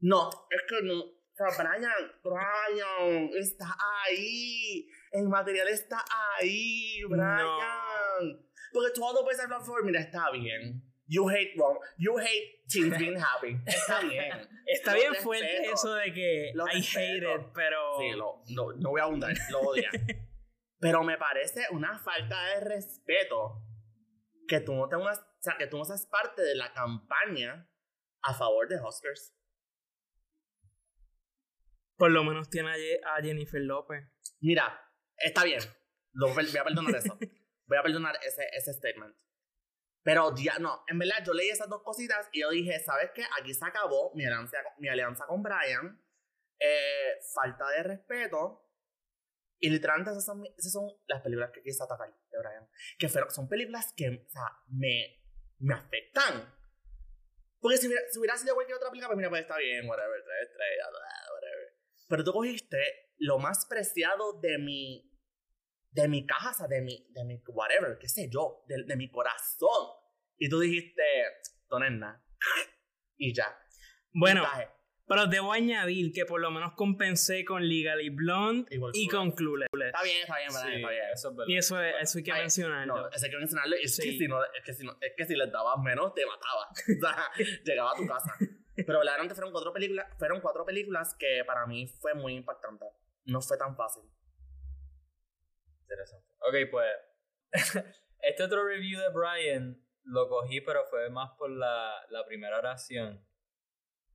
No, es que no. O sea, Brian, Brian, está ahí. El material está ahí, Brian. Porque todo puede ser for, mira, está bien. You hate wrong. You hate teens being happy. Está bien. Está bien fuerte eso de que I hate it, pero. Sí, lo, no, no voy a abundar, lo odia. pero me parece una falta de respeto que tú no tengas, o sea, que tú no seas parte de la campaña a favor de Oscars. Por lo menos tiene a Jennifer López. Mira, está bien. Lo, voy a perdonar eso. Voy a perdonar ese, ese statement. Pero ya, no, en verdad yo leí esas dos cositas y yo dije, ¿sabes qué? Aquí se acabó mi alianza, mi alianza con Brian. Eh, falta de respeto. Y literalmente esas son, esas son las películas que quise atacar de Brian. Que son películas que, o sea, me, me afectan. Porque si hubiera, si hubiera sido cualquier otra película, pues mira, pues está bien, whatever, tres estrellas, whatever. Pero tú cogiste lo más preciado de mi de mi casa, de mi, de mi whatever, qué sé yo, de, de mi corazón. Y tú dijiste, Tonenna. y ya. Bueno, pero debo añadir que por lo menos compensé con Legally Blonde y con Clueless. Está bien, está bien, está bien. Eso es y eso, es, eso hay que mencionarlo. No, eso hay que mencionarlo. Es, que si no, es, que si no, es que si les dabas menos, te mataba. o sea, llegaba a tu casa. Pero verdaderamente fueron cuatro películas, fueron cuatro películas que para mí fue muy impactante. No fue tan fácil. Interesante. Ok, pues. este otro review de Brian lo cogí, pero fue más por la, la primera oración.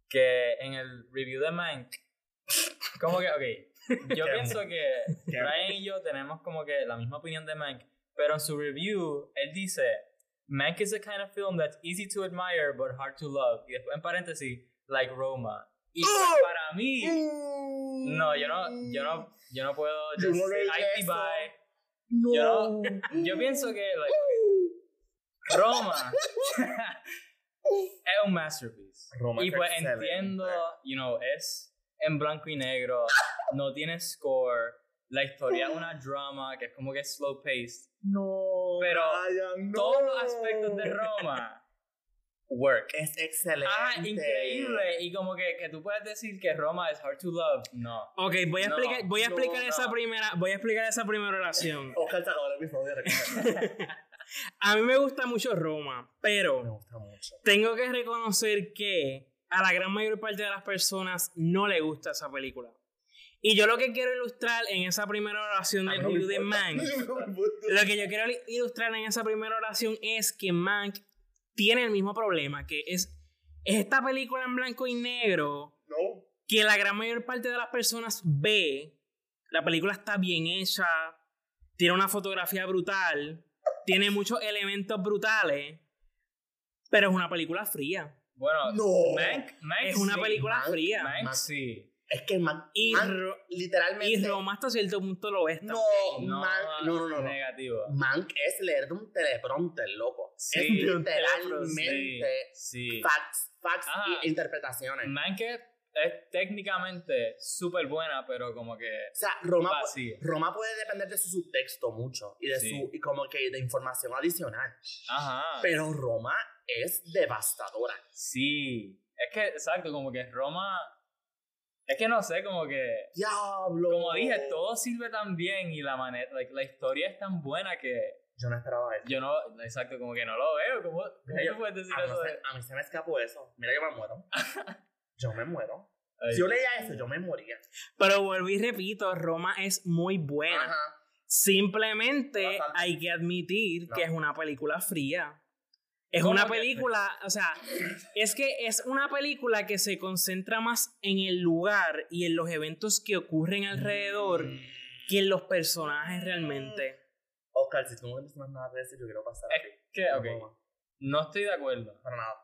Que en el review de Mank. Como que, ok. Yo pienso que Brian y yo tenemos como que la misma opinión de Mank. Pero en su review, él dice: Mank is a kind of film that's easy to admire but hard to love. Y después en paréntesis, like Roma. Y ¡Oh! para mí. No, yo no, yo no, yo no puedo. Just I by no. Yo, yo pienso que like, Roma es un masterpiece. Roma y pues entiendo, you know, es en blanco y negro, no tiene score, la historia es una drama que es como que slow paced. No. Pero todos los aspectos de Roma work. Es excelente. Ah, increíble. Y como que, que tú puedes decir que Roma es hard to love. No. Ok, voy a explicar, voy a explicar esa primera, voy a explicar esa primera oración. Oscar el episodio A mí me gusta mucho Roma, pero me gusta mucho. tengo que reconocer que a la gran mayor parte de las personas no le gusta esa película. Y yo lo que quiero ilustrar en esa primera oración del review de Mank, lo que yo quiero ilustrar en esa primera oración es que Mank tiene el mismo problema, que es, esta película en blanco y negro que la gran mayor parte de las personas ve. La película está bien hecha, tiene una fotografía brutal, tiene muchos elementos brutales, pero es una película fría. Bueno, no. es una película fría. sí. Es que Man, y literalmente. Y Roma hasta cierto punto lo es. No, no, no, no, Negativo. Mank es leer de un teleprompter, loco. Sí, es literalmente sí, facts, facts y interpretaciones. Mank es, técnicamente súper buena, pero como que. O sea, Roma, Roma puede depender de su subtexto mucho y de su y como que de información adicional. Ajá. Pero Roma es devastadora. Sí. Es que, exacto, como que Roma es que no sé, como que. ¡Diablo! Como dije, todo sirve tan bien y la manera. la historia es tan buena que. Yo no esperaba eso. Yo no, exacto, como que no lo veo. ¿Cómo, cómo puedes decir eso? a mí se me escapó eso. Mira que me muero. yo me muero. si yo leía eso, yo me moría. Pero vuelvo y repito, Roma es muy buena. Ajá. Simplemente hay que admitir que es una película fría. Es una película, o sea, es que es una película que se concentra más en el lugar y en los eventos que ocurren alrededor mm. que en los personajes realmente. Oscar, si tú no tienes más nada que decir, yo quiero pasar es Que, ok. No estoy de acuerdo. Para nada.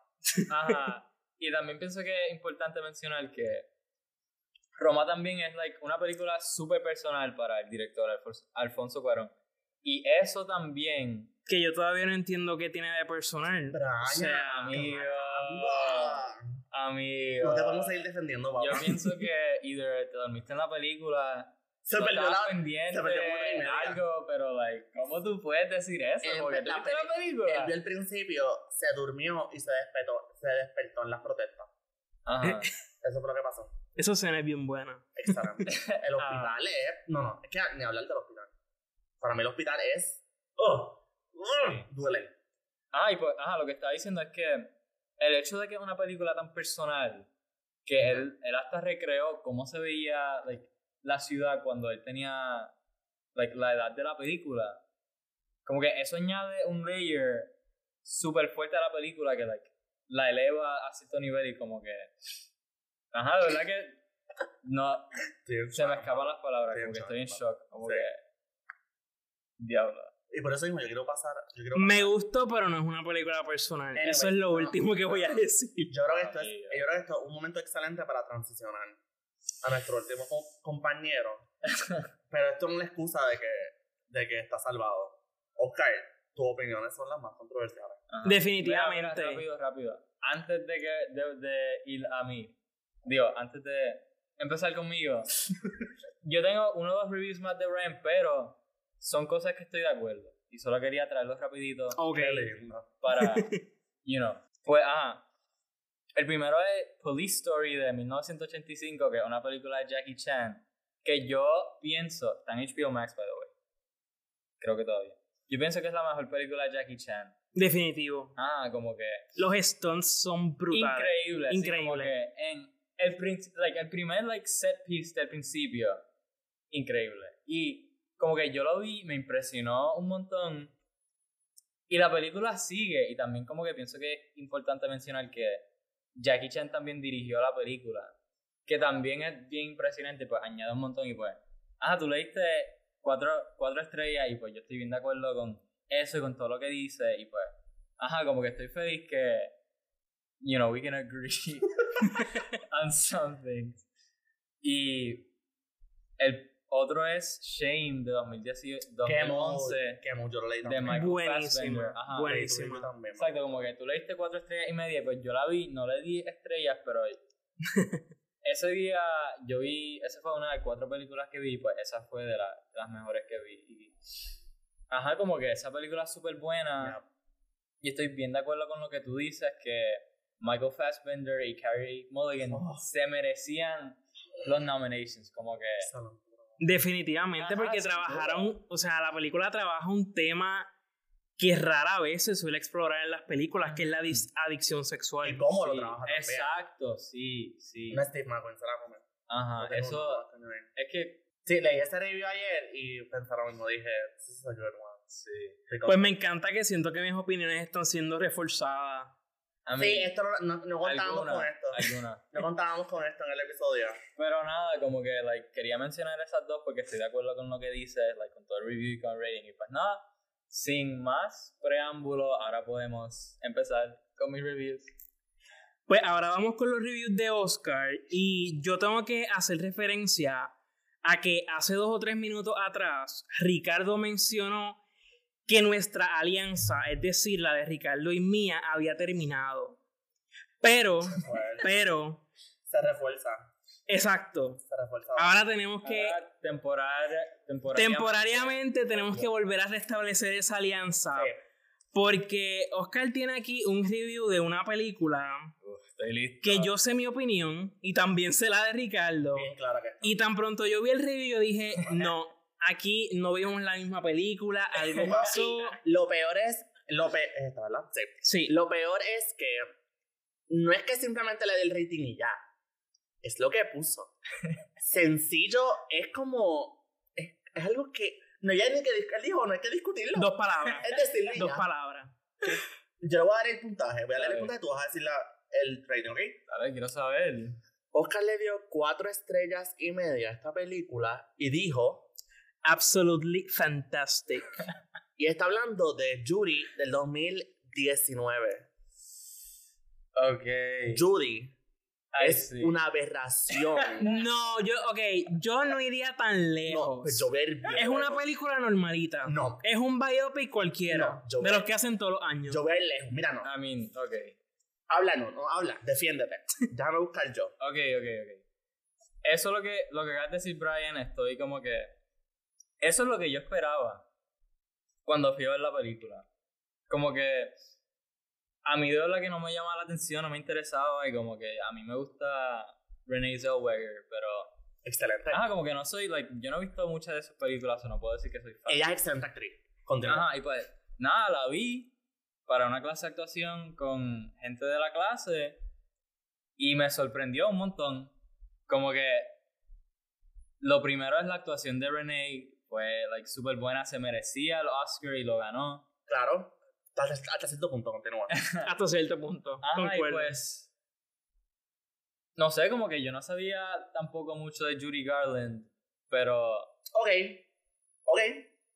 Ajá. Y también pienso que es importante mencionar que Roma también es like, una película súper personal para el director Alfonso Cuarón. Y eso también. Que yo todavía no entiendo qué tiene de personal. o sea, amigo. Amigo. No te seguir defendiendo, papá. Yo pienso que either te dormiste en la película. Se perdió la pendiente se perdió algo, pero like, ¿cómo tú puedes decir eso? Porque la, la película. Él vio al principio, se durmió y se despertó, se despertó en las protestas. Ajá. Eso fue lo que pasó. Eso suena bien buena. Exactamente. El ah. hospital es. No, no, es que ni hablar del hospital. Para mí el hospital es. ¡Oh! duele. Ah, y pues, ajá, lo que estaba diciendo es que el hecho de que es una película tan personal, que él, él hasta recreó cómo se veía like, la ciudad cuando él tenía like, la edad de la película. Como que eso añade un layer súper fuerte a la película que like, la eleva a cierto nivel y como que Ajá, de verdad que no. se me escapan las palabras, como que estoy en shock. Como que. Diablo. Y por eso mismo yo quiero pasar. Me gustó, pero no es una película personal. eso es lo último que voy a decir. Yo creo que esto es, yo creo que esto es un momento excelente para transicionar a nuestro último compañero. pero esto es una excusa de que, de que está salvado. Oscar, tus opiniones son las más controversiales. Definitivamente. rápido, rápido. Antes de, que, de, de ir a mí, digo, antes de empezar conmigo, yo tengo uno o dos reviews más de Ryan, pero son cosas que estoy de acuerdo. Y solo quería traerlos rapidito. Ok. Para, you know. Pues, ajá. El primero es Police Story de 1985, que es una película de Jackie Chan, que yo pienso, está en HBO Max, by the way. Creo que todavía. Yo pienso que es la mejor película de Jackie Chan. Definitivo. Ah, como que... Los stunts son brutales. Increíbles. Increíble. en el, like, el primer like, set piece del principio, increíble. Y como que yo lo vi, me impresionó un montón. Y la película sigue, y también como que pienso que es importante mencionar que Jackie Chan también dirigió la película, que también es bien impresionante, pues añade un montón y pues, ah, tú leíste cuatro, cuatro estrellas y pues yo estoy bien de acuerdo con eso y con todo lo que dice y pues, ajá, como que estoy feliz que, you know, we can agree on some things. Y el otro es Shame de 2010, 2011. Que yo lo leí De Michael buenísimo, Ajá, buenísimo. Exacto, como que tú leíste cuatro estrellas y media, pues yo la vi, no le di estrellas, pero ese día yo vi, esa fue una de cuatro películas que vi, pues esa fue de, las mejores que vi. Y, ajá, como que esa película es súper buena. Y estoy bien de acuerdo con lo que tú dices, que Michael Fassbender y Carrie Mulligan oh. se merecían los nominations, como que... Definitivamente, porque trabajaron, o sea, la película trabaja un tema que rara vez se suele explorar en las películas, que es la adicción sexual. ¿Y cómo lo trabaja Exacto, sí, sí. No Steve McQueen será comer. Ajá, eso... Es que... Sí, leí ese review ayer y pensaron mismo, dije, this is a good one. Sí. Pues me encanta que siento que mis opiniones están siendo reforzadas sí, esto no, no, contábamos con esto. No contábamos con esto en el episodio. Pero nada, como que like, quería mencionar esas dos porque estoy de acuerdo con lo que dices, like, con todo el review y con el rating. Y pues nada, sin más preámbulo, ahora podemos empezar con mis reviews. Pues ahora vamos con los reviews de Oscar y yo tengo que hacer referencia a que hace dos o tres minutos atrás Ricardo mencionó que nuestra alianza, es decir, la de Ricardo y mía, había terminado. Pero, pero... Se refuerza. Exacto. Se refuerza. Ahora tenemos que... temporariamente, temporariamente tenemos que volver a restablecer esa alianza. Porque Oscar tiene aquí un review de una película que yo sé mi opinión y también sé la de Ricardo. Bien, claro que y tan pronto yo vi el review, yo dije, no, aquí no vimos la misma película, algo pasó. lo peor es, lo peor, Sí. sí. Lo peor es que no es que simplemente le dé el rating y ya. Es lo que puso. Sencillo, es como. Es, algo que. No hay ni que discutirlo, no hay que discutirlo. Dos palabras. es decir, Dos palabras. Yo le voy a dar el puntaje. Voy a leer el puntaje y tú vas a decir la, el rating, ¿ok? Dale, quiero saber. Oscar le dio cuatro estrellas y media a esta película y dijo... Absolutely fantastic. y está hablando de Judy del 2019. Ok. Judy es una aberración. no, yo, ok, yo no iría tan lejos. No, pues Es una película normalita. No. Es un biopic cualquiera. de los que hacen todos los años. Yo voy a ir lejos. Mira, no. I mean, ok. Habla, no, no, habla. Defiéndete. Déjame buscar yo. Ok, ok, ok. Eso es lo que, lo que acabas de decir, Brian. Estoy como que. Eso es lo que yo esperaba cuando fui a ver la película. Como que a mí de verdad que no me llamaba la atención, no me interesaba y como que a mí me gusta Renee Zellweger, pero... Excelente. Ajá, como que no soy, like, yo no he visto muchas de sus películas, o no puedo decir que soy fan. Ella es excelente actriz. Continúa. Ajá, y pues, nada, la vi para una clase de actuación con gente de la clase y me sorprendió un montón. Como que lo primero es la actuación de Renee, fue, like, súper buena, se merecía el Oscar y lo ganó. Claro. Hasta, cierto punto, continúa. hasta cierto punto. Ajá, y pues. No sé, como que yo no sabía tampoco mucho de Judy Garland, pero. Ok. Ok.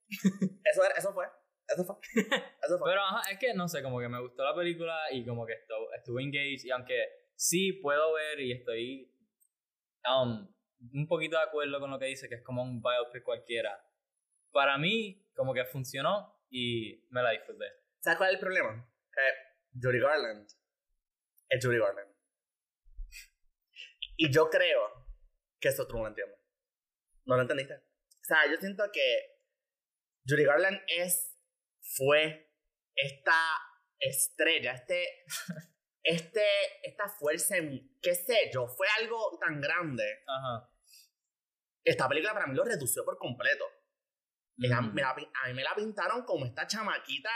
eso, era, eso fue. Eso fue. Eso fue. Pero ajá, es que no sé, como que me gustó la película y como que estuve, estuve engaged. Y aunque sí puedo ver y estoy um, un poquito de acuerdo con lo que dice, que es como un biopic cualquiera. Para mí, como que funcionó y me la disfruté. ¿Sabes cuál es el problema? Que Judy Garland es Judy Garland. Y yo creo que eso tú no lo entiendes. ¿No lo entendiste? O sea, yo siento que Judy Garland es, fue esta estrella, este, este, esta fuerza, en, qué sé yo, fue algo tan grande. Ajá. Esta película para mí lo redució por completo. A mí me la pintaron como esta chamaquita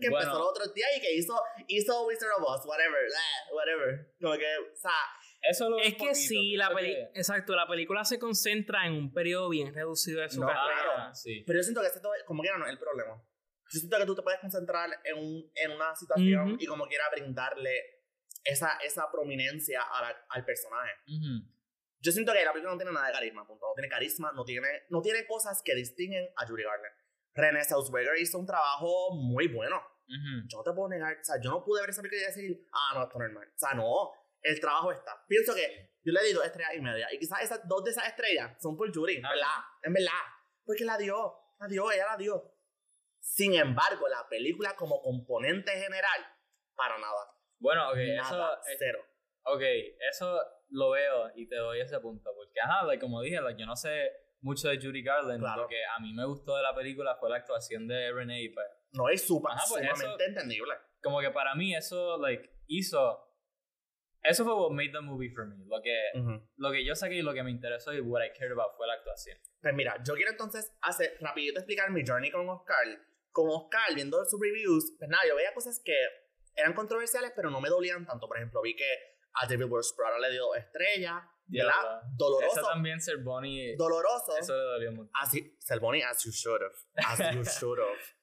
que empezó el otro día y que hizo, hizo Wizard of Oz, whatever, whatever. Como que, o sea. Eso lo es que sí, la película, exacto, la película se concentra en un periodo bien reducido de su carrera. sí. Pero yo siento que esto, como quiera, no es el problema. Yo siento que tú te puedes concentrar en, un, en una situación y como quiera brindarle esa, esa prominencia al personaje. Yo siento que la película no tiene nada de carisma, punto. No tiene carisma, no tiene, no tiene cosas que distinguen a Judy Garland. René Zellweger hizo un trabajo muy bueno. Yo no te puedo negar, o sea, yo no pude ver esa película y decir, ah, no, esto no es normal. O sea, no, el trabajo está. Pienso que yo le di dos estrellas y media. Y quizás esas dos de esas estrellas son por Judy, ah. ¿verdad? En verdad. Porque la dio, la dio, ella la dio. Sin embargo, la película como componente general, para nada. Bueno, ok, eso. Cero. Ok, eso lo veo y te doy ese punto. Porque, ajá, como dije, yo no sé mucho de Judy Garland. Lo que a mí me gustó de la película fue la actuación de Renee. Pues. No, es super, pues sumamente entendible. Como que para mí eso, like, hizo... Eso fue what made the movie for me. Lo que, lo que yo saqué y lo que me interesó y what I cared about fue la actuación. Pues mira, yo quiero entonces hacer rapidito explicar mi journey con Oscar. Con Oscar, viendo sus reviews, pues nada, yo veía cosas que eran controversiales, pero no me dolían tanto. Por ejemplo, vi que a David Westbrook le dio estrella ¿verdad? Doloroso. Eso también Serboni. Doloroso. Eso le dolió mucho. Así, Serboni, as you should have. As you should have.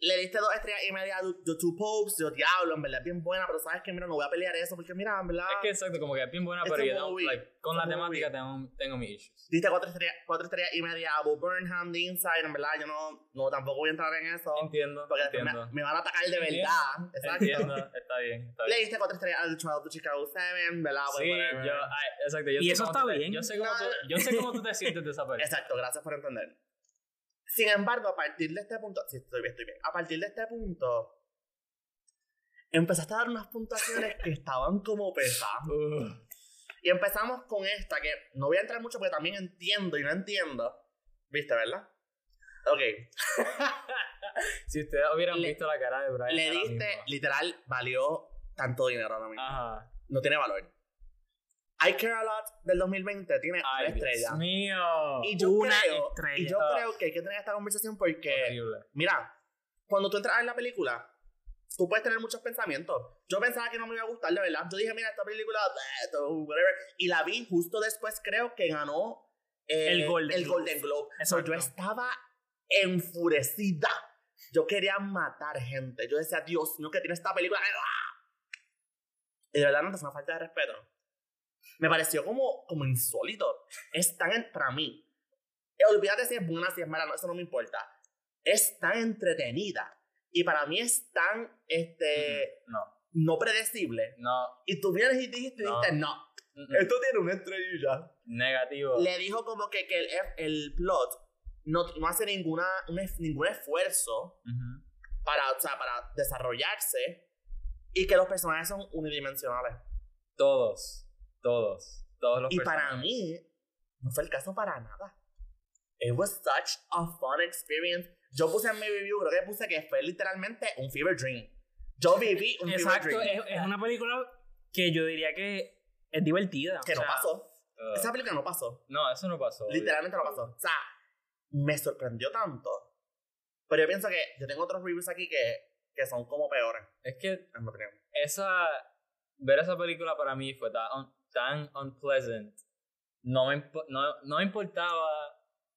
Le diste dos estrellas y media a The Two Popes. Yo, diablo, en verdad es bien buena, pero sabes que, mira, no voy a pelear eso porque, mira, en verdad. Es que exacto, como que es bien buena, pero yo, like, con la temática tengo, tengo mis issues. Diste cuatro estrellas, cuatro estrellas y media a Bo Burnham, The Inside, en verdad, yo no, no tampoco voy a entrar en eso. Entiendo. Porque entiendo. Me, van a atacar de verdad. Exacto. Entiendo, está bien, está bien. Le diste cuatro estrellas al Trial de Chicago 7, ¿verdad? Sí, yo, ay, exacto. Yo y eso está bien. yo, sé cómo tú, yo sé cómo tú te sientes de esa película. Exacto, gracias por entender. Sin embargo, a partir de este punto, sí, estoy bien, estoy bien. A partir de este punto, empezaste a dar unas puntuaciones que estaban como pesadas. y empezamos con esta, que no voy a entrar mucho porque también entiendo y no entiendo. ¿Viste, verdad? Ok. si ustedes hubieran visto la cara de Brian. Le diste, literal, valió tanto dinero ahora mismo. Ajá. No tiene valor. I Care A Lot del 2020 tiene una estrella. Dios mío. Y yo, creo, y yo creo que hay que tener esta conversación porque, mira, cuando tú entras en la película, tú puedes tener muchos pensamientos. Yo pensaba que no me iba a gustar, de verdad. Yo dije, mira, esta película, whatever. Y la vi justo después, creo que ganó eh, el Golden, el Golden Globe. yo estaba enfurecida yo quería matar gente. Yo decía, Dios mío, que tiene esta película. Y de verdad no es una falta de respeto. Me pareció como, como insólito. Es tan, para mí, eh, olvídate si es buena, si es mala, no, eso no me importa. Es tan entretenida. Y para mí es tan, este, no. no predecible. No. Y tú vienes y dijiste, no. dijiste, no. Esto tiene una estrella. Negativo. Le dijo como que, que el, el plot no, no hace ninguna, ningún esfuerzo para, o sea, para desarrollarse y que los personajes son unidimensionales. Todos, todos, todos los y para mí, no fue el caso para nada. It was such a fun experience. Yo puse en mi review, creo que puse que fue literalmente un fever dream. Yo viví un Exacto, fever dream. Es, es una película que yo diría que es divertida. Que no pasó. Uh, Esa película no pasó. No, eso no pasó. Literalmente no pasó. O sea, me sorprendió tanto. Pero yo pienso que yo tengo otros reviews aquí que, que son como peores. Es que esa ver esa película para mí fue tan, tan unpleasant. No me, no, no me importaba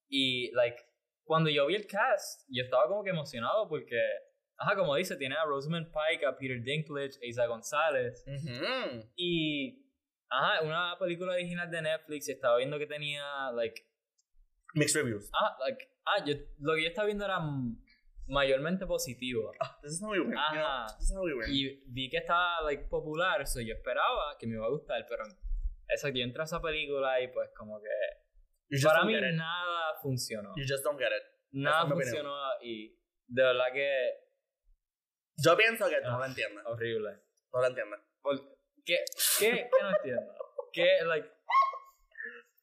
y like cuando yo vi el cast, yo estaba como que emocionado porque ajá, como dice, tiene a Rosamund Pike, a Peter Dinklage, a Isa González. Y ajá, una película original de Netflix estaba viendo que tenía like Mixed reviews. Ah, like, ah yo, lo que yo estaba viendo era mayormente positivo. Ah, eso es muy bueno. Ajá. Y vi que estaba like, popular, eso yo esperaba que me iba a gustar, pero eso yo entré a esa película y pues como que para mí nada funcionó. You just don't get it. Nada funcionó y de verdad que yo pienso que no lo entiendes. Horrible. No lo entiendes. ¿Qué, qué, qué no entiendo? ¿Qué, like,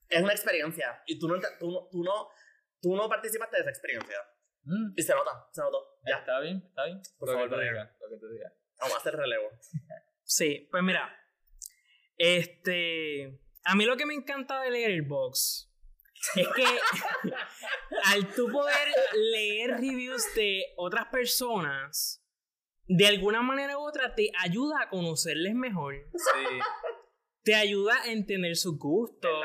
es una experiencia. Y tú no, tú no, tú no, tú no participaste de esa experiencia. Mm. Y se nota, se notó. Ya. Está bien, está bien. Por lo favor, que diga, lo que tú digas. Vamos a hacer relevo. sí, pues mira. Este. A mí lo que me encanta de leer el box es que al tú poder leer reviews de otras personas, de alguna manera u otra te ayuda a conocerles mejor. Sí te ayuda a entender sus gustos,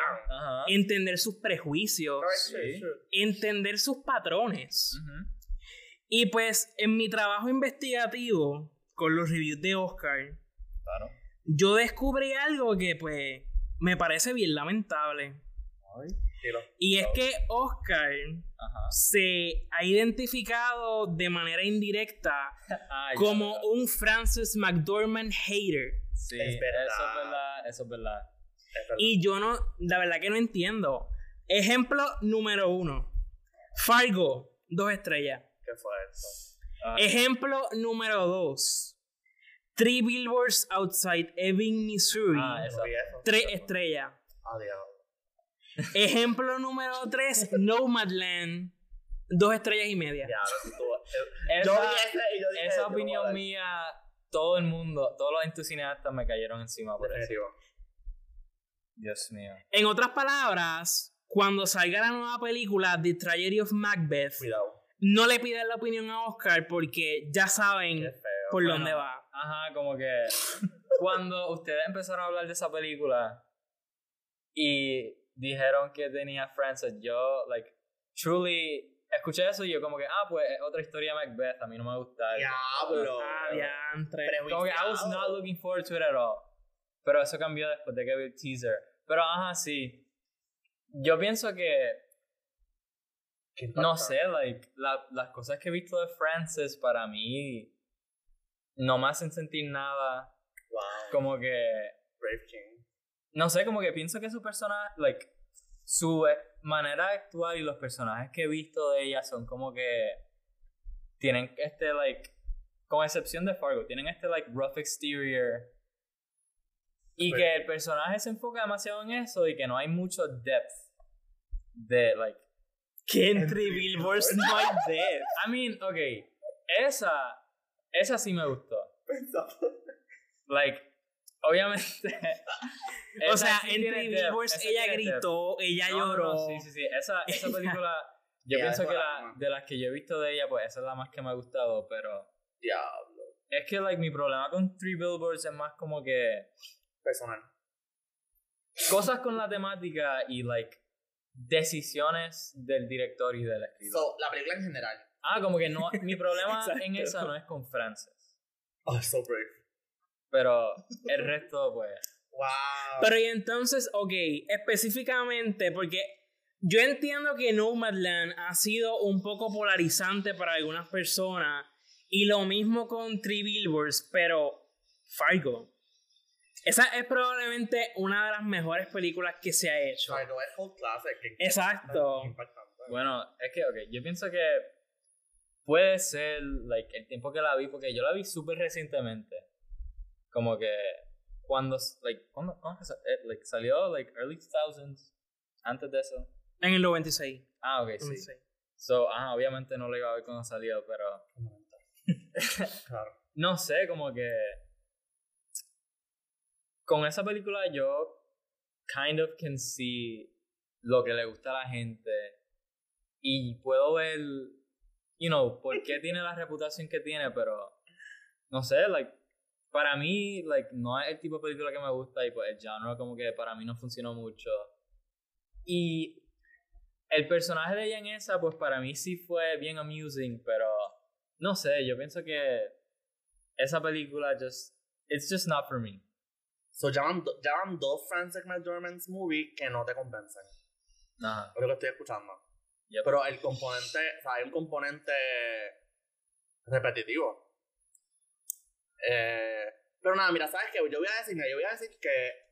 entender sus prejuicios, entender sus patrones. Y pues en mi trabajo investigativo con los reviews de Oscar, yo descubrí algo que pues me parece bien lamentable. y es que Oscar se ha identificado de manera indirecta como un Francis McDormand hater. Sí, es verdad. eso es verdad, eso es verdad. Y yo no, la verdad que no entiendo. Ejemplo número uno. Fargo, dos estrellas. ¿Qué fue eso? Ejemplo número dos. Three Billboards Outside Ebbing, Missouri. Ah, eso. Tres estrellas. Adiós. Ejemplo número tres. Nomadland. Dos estrellas y media. Ya, esa, yo dije, esa opinión mía todo el mundo, todos los entusiastas me cayeron encima por eso. Dios mío. En otras palabras, cuando salga la nueva película The Tragedy of Macbeth, no le piden la opinión a Oscar porque ya saben por dónde va. Ajá, como que cuando ustedes empezaron a hablar de esa película y dijeron que tenía Francis, yo, like, truly escuché eso y yo como que, ah, pues otra historia de Macbeth, a mí no me gusta. Diablo. Ah, diantre. Como que I was not looking forward to it at all. Pero eso cambió después de que vi el teaser. Pero ajá, sí. Yo pienso que... No sé, like, la, las cosas que he visto de Francis para mí no me hacen sentir nada. Wow. Como que... Brave King. No sé, como que pienso que su persona, like, su eh, manera de actuar y los personajes que he visto de ella son como que tienen este like con excepción de Fargo tienen este like rough exterior y que el personaje se enfoca demasiado en eso y que no hay mucho depth de like que entre billboards no hay depth I mean okay esa esa sí me gustó like obviamente. o sea, entre Billboards ella gritó, ella lloró. sí, sí, sí. Esa, esa película, yo pienso que la, de las que yo he visto de ella, pues esa es la más que me ha gustado, pero. Diablo. Es que, like, mi problema con Three Billboards es más como que. Personal. Cosas con la temática y, like, decisiones del director y del escritor. So, la película en general. Ah, como que no. mi problema en esa no es con Frances. Oh, so brave. Pero el resto, pues. Wow. Pero y entonces, ok, específicamente, porque yo entiendo que Nomadland ha sido un poco polarizante para algunas personas. Y lo mismo con Three Billboards, pero Fargo. Esa es probablemente una de las mejores películas que se ha hecho. Fargo es full classic. Exacto. Bueno, es que, ok, yo pienso que puede ser, like, el tiempo que la vi, porque yo la vi súper recientemente. Como que, cuando, like, ¿cuándo, cuándo eh, like, salió, like, early 2000s, antes de eso. En el 96. Ah, ok, sí. So, ah, obviamente no lo iba a ver cuando salió, pero... claro. no sé, como que... Con esa película yo kind of can see lo que le gusta a la gente y puedo ver, you know, por qué tiene la reputación que tiene, pero no sé, like, para mí, like, no es el tipo de película que me gusta y pues el genre como que para mí no funcionó mucho. Y el personaje de ella en esa, pues para mí sí fue bien amusing, pero no sé, yo pienso que esa película just, it's just not for me. So, ya van, dos Frances McDormand's movie que no te convencen. Ajá. Es lo que estoy escuchando. Pero el componente, o sea, hay un componente repetitivo. Eh, pero nada, mira, ¿sabes qué? Yo voy a decir, yo voy a decir que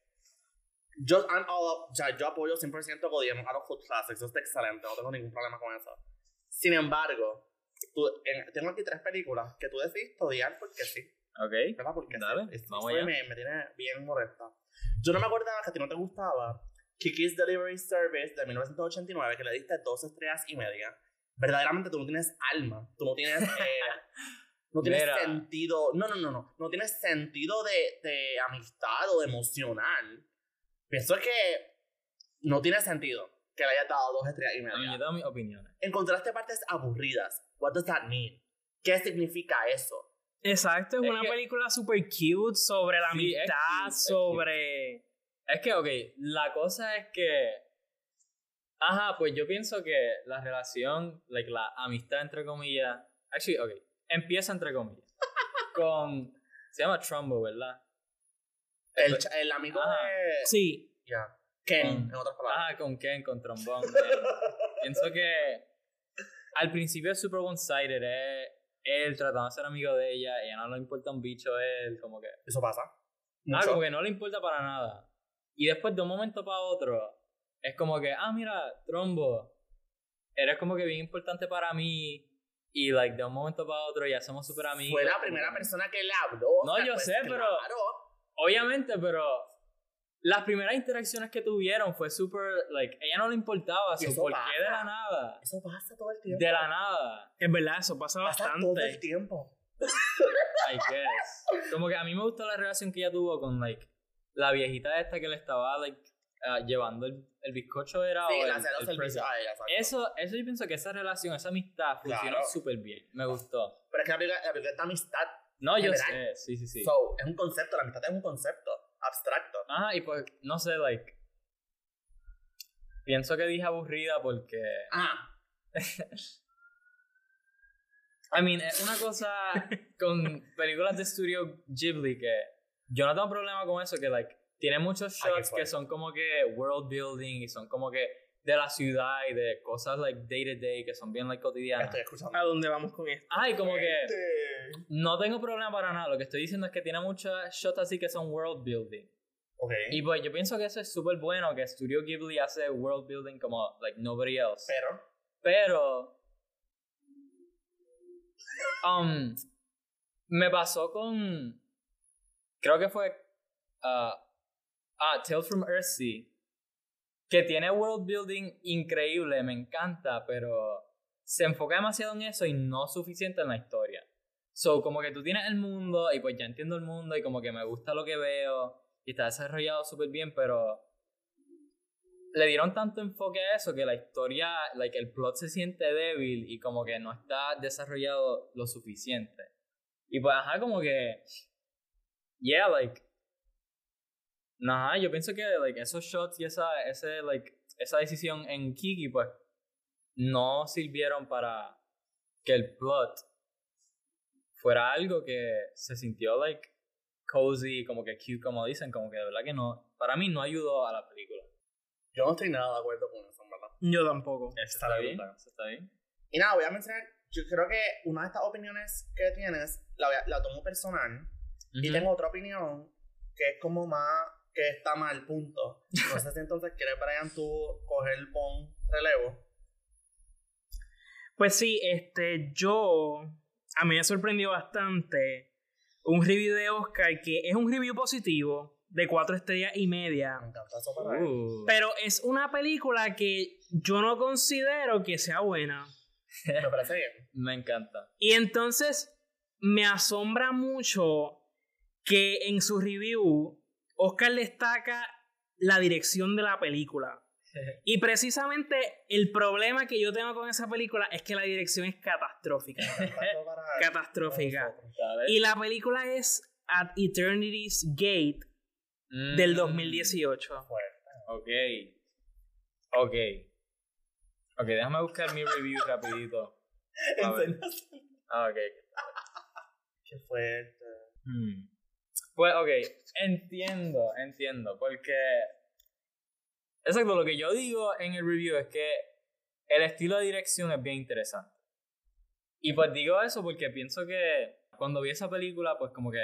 yo, I'm all up, o sea, yo apoyo 100% Godiem Out of Food Classics, eso está excelente, no tengo ningún problema con eso. Sin embargo, tengo aquí tres películas que tú decidiste odiar porque sí. Ok. ¿Verdad? Porque Dale, sí. vamos me, me, tiene bien molesta. Yo no me acordaba que a ti no te gustaba Kiki's Delivery Service de 1989, que le diste dos estrellas y media. Verdaderamente tú no tienes alma, tú no tienes... Eh, no tienes sentido, no, no, no, no, no tienes sentido de, de amistad o de emocional. Pienso que no tiene sentido que le hayas dado dos estrellas y media. yo tengo mis opiniones. Encontraste partes aburridas. What does that mean? ¿Qué significa eso? Exacto, es, una película super cute sobre la amistad, sobre... Es, que, ok, la cosa es que... Ajá, pues yo pienso que la relación, like, la amistad entre comillas... Actually, ok, empieza entre comillas. con... Se llama Trumbo, ¿verdad? El, el amigo de... Sí. Ya. Ken, en otras palabras. Ah, con Ken, con trombón. pienso que al principio es super one-sided, eh, él tratando de ser amigo de ella, y a no le importa un bicho él, como que... Eso pasa. Ah, como que no le importa para nada. Y después de un momento para otro, es como que, ah, mira, Trombo, eres como que bien importante para mí. Y, like, de un momento para otro ya somos súper amigos. Fue la primera persona que le habló. No, yo sé, pero... Obviamente, pero las primeras interacciones que tuvieron fue súper, like, ella no le importaba, su ¿por qué de la nada? Eso pasa todo el tiempo. De la nada. En verdad, eso pasa, pasa bastante. todo el tiempo. I guess. Como que a mí me gustó la relación que ella tuvo con, like, la viejita esta que le estaba, like, uh, llevando el, el, bizcocho era sí, o el, el, el ah, eso, eso yo pienso que esa relación, esa amistad funcionó súper bien. Me gustó. Pero es que la película, la amistad. No, yo sé, sí, sí, sí. So, es un concepto, la amistad es un concepto abstracto. Ah, y pues, no sé, like. Pienso que dije aburrida porque. Ah. I mean, es una cosa con películas de estudio Ghibli que yo no tengo problema con eso, que, like, tiene muchos shots que son como que world building y son como que de la ciudad y de cosas like day to day que son bien like cotidianas. Estoy escuchando. ¿A dónde vamos con esto? Ay, como que no tengo problema para nada. Lo que estoy diciendo es que tiene muchos shots así que son world building. Okay. Y pues yo pienso que eso es súper bueno, que Studio Ghibli hace world building como like nobody else. Pero. Pero. Um, me pasó con. Creo que fue. Uh, ah, Tales from Earthsea que tiene world building increíble, me encanta, pero se enfoca demasiado en eso y no suficiente en la historia. So, como que tú tienes el mundo y pues ya entiendo el mundo y como que me gusta lo que veo y está desarrollado súper bien, pero le dieron tanto enfoque a eso que la historia, like el plot se siente débil y como que no está desarrollado lo suficiente. Y pues, ajá, como que, yeah, like, Nah, yo pienso que like, esos shots y esa, ese, like, esa decisión en Kiki, pues, no sirvieron para que el plot fuera algo que se sintió like cozy, como que cute, como dicen, como que de verdad que no, para mí no ayudó a la película. Yo no estoy nada de acuerdo con eso, ¿verdad? Yo tampoco. Eso está, bien, eso está bien. Y nada, voy a mencionar, yo creo que una de estas opiniones que tienes la, la tomo personal y tengo otra opinión que es como más, que está mal, punto. No sé si entonces quieres, Brian, tú coger el pon relevo. Pues sí, este, yo, a mí me sorprendió bastante un review de Oscar que es un review positivo de cuatro estrellas y media. Me encanta eso para uh. Pero es una película que yo no considero que sea buena. Me parece bien. Me encanta. Y entonces me asombra mucho que en su review Oscar destaca la dirección de la película. Y precisamente el problema que yo tengo con esa película es que la dirección es catastrófica. catastrófica. Y la película es At Eternity's Gate del 2018. Mm. Ok. Ok. Ok, déjame buscar mi review rapidito. Ah, ok. Qué fuerte. Hmm. Pues, ok, entiendo, entiendo, porque Exacto, lo que yo digo en el review es que el estilo de dirección es bien interesante. Y pues digo eso porque pienso que cuando vi esa película, pues como que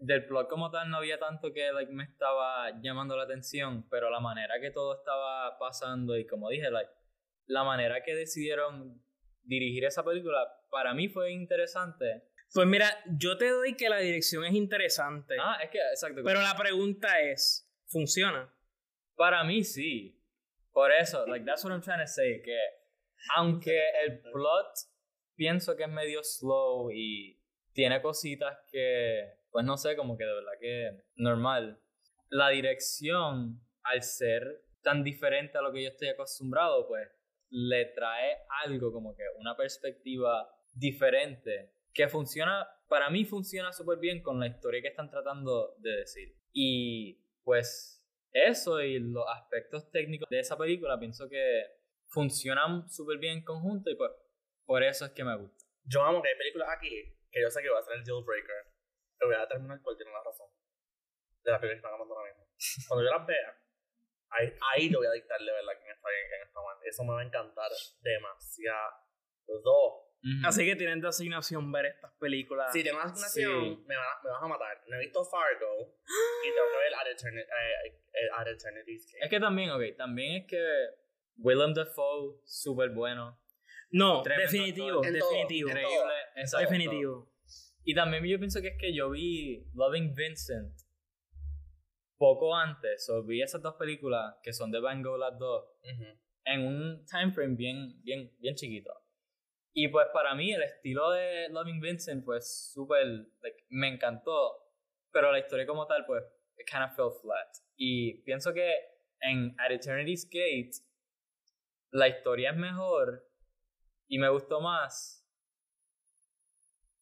del plot como tal no había tanto que like, me estaba llamando la atención, pero la manera que todo estaba pasando y como dije, like, la manera que decidieron dirigir esa película para mí fue interesante. Pues mira, yo te doy que la dirección es interesante. Ah, es que, exacto. Pero la pregunta es, ¿funciona? Para mí sí. Por eso, like, that's what I'm trying to say, que aunque el plot pienso que es medio slow y tiene cositas que, pues no sé, como que de verdad que normal. La dirección, al ser tan diferente a lo que yo estoy acostumbrado, pues le trae algo como que una perspectiva diferente que funciona, para mí funciona súper bien con la historia que están tratando de decir. Y pues eso y los aspectos técnicos de esa película pienso que funcionan súper bien en conjunto y pues por eso es que me gusta. Yo amo que hay películas aquí que yo sé que va a ser el deal breaker. Pero voy a terminar por tener la razón. De las películas que están hablando ahora mismo. Cuando yo las vea, ahí, ahí te voy a dictarle verdad quién está bien quién está mal. Eso me va a encantar demasiado. Así que tienen de asignación ver estas películas. Si tengo asignación, me, me, vas a matar. No he visto Fargo y tengo que ver At, eh, Eternity's Game. Es que también, ok, también es que Willem Dafoe, súper bueno. No, definitivo, definitivo. Increíble, definitivo. Y también yo pienso que es que yo vi Loving Vincent poco antes, o vi esas dos películas que son de Van Gogh las dos, en un time frame bien, bien, bien chiquito. Y pues para mí el estilo de Loving Vincent pues súper, me encantó, pero la historia como tal pues it kind of fell flat. Y pienso que en At Eternity's Gate la historia es mejor y me gustó más,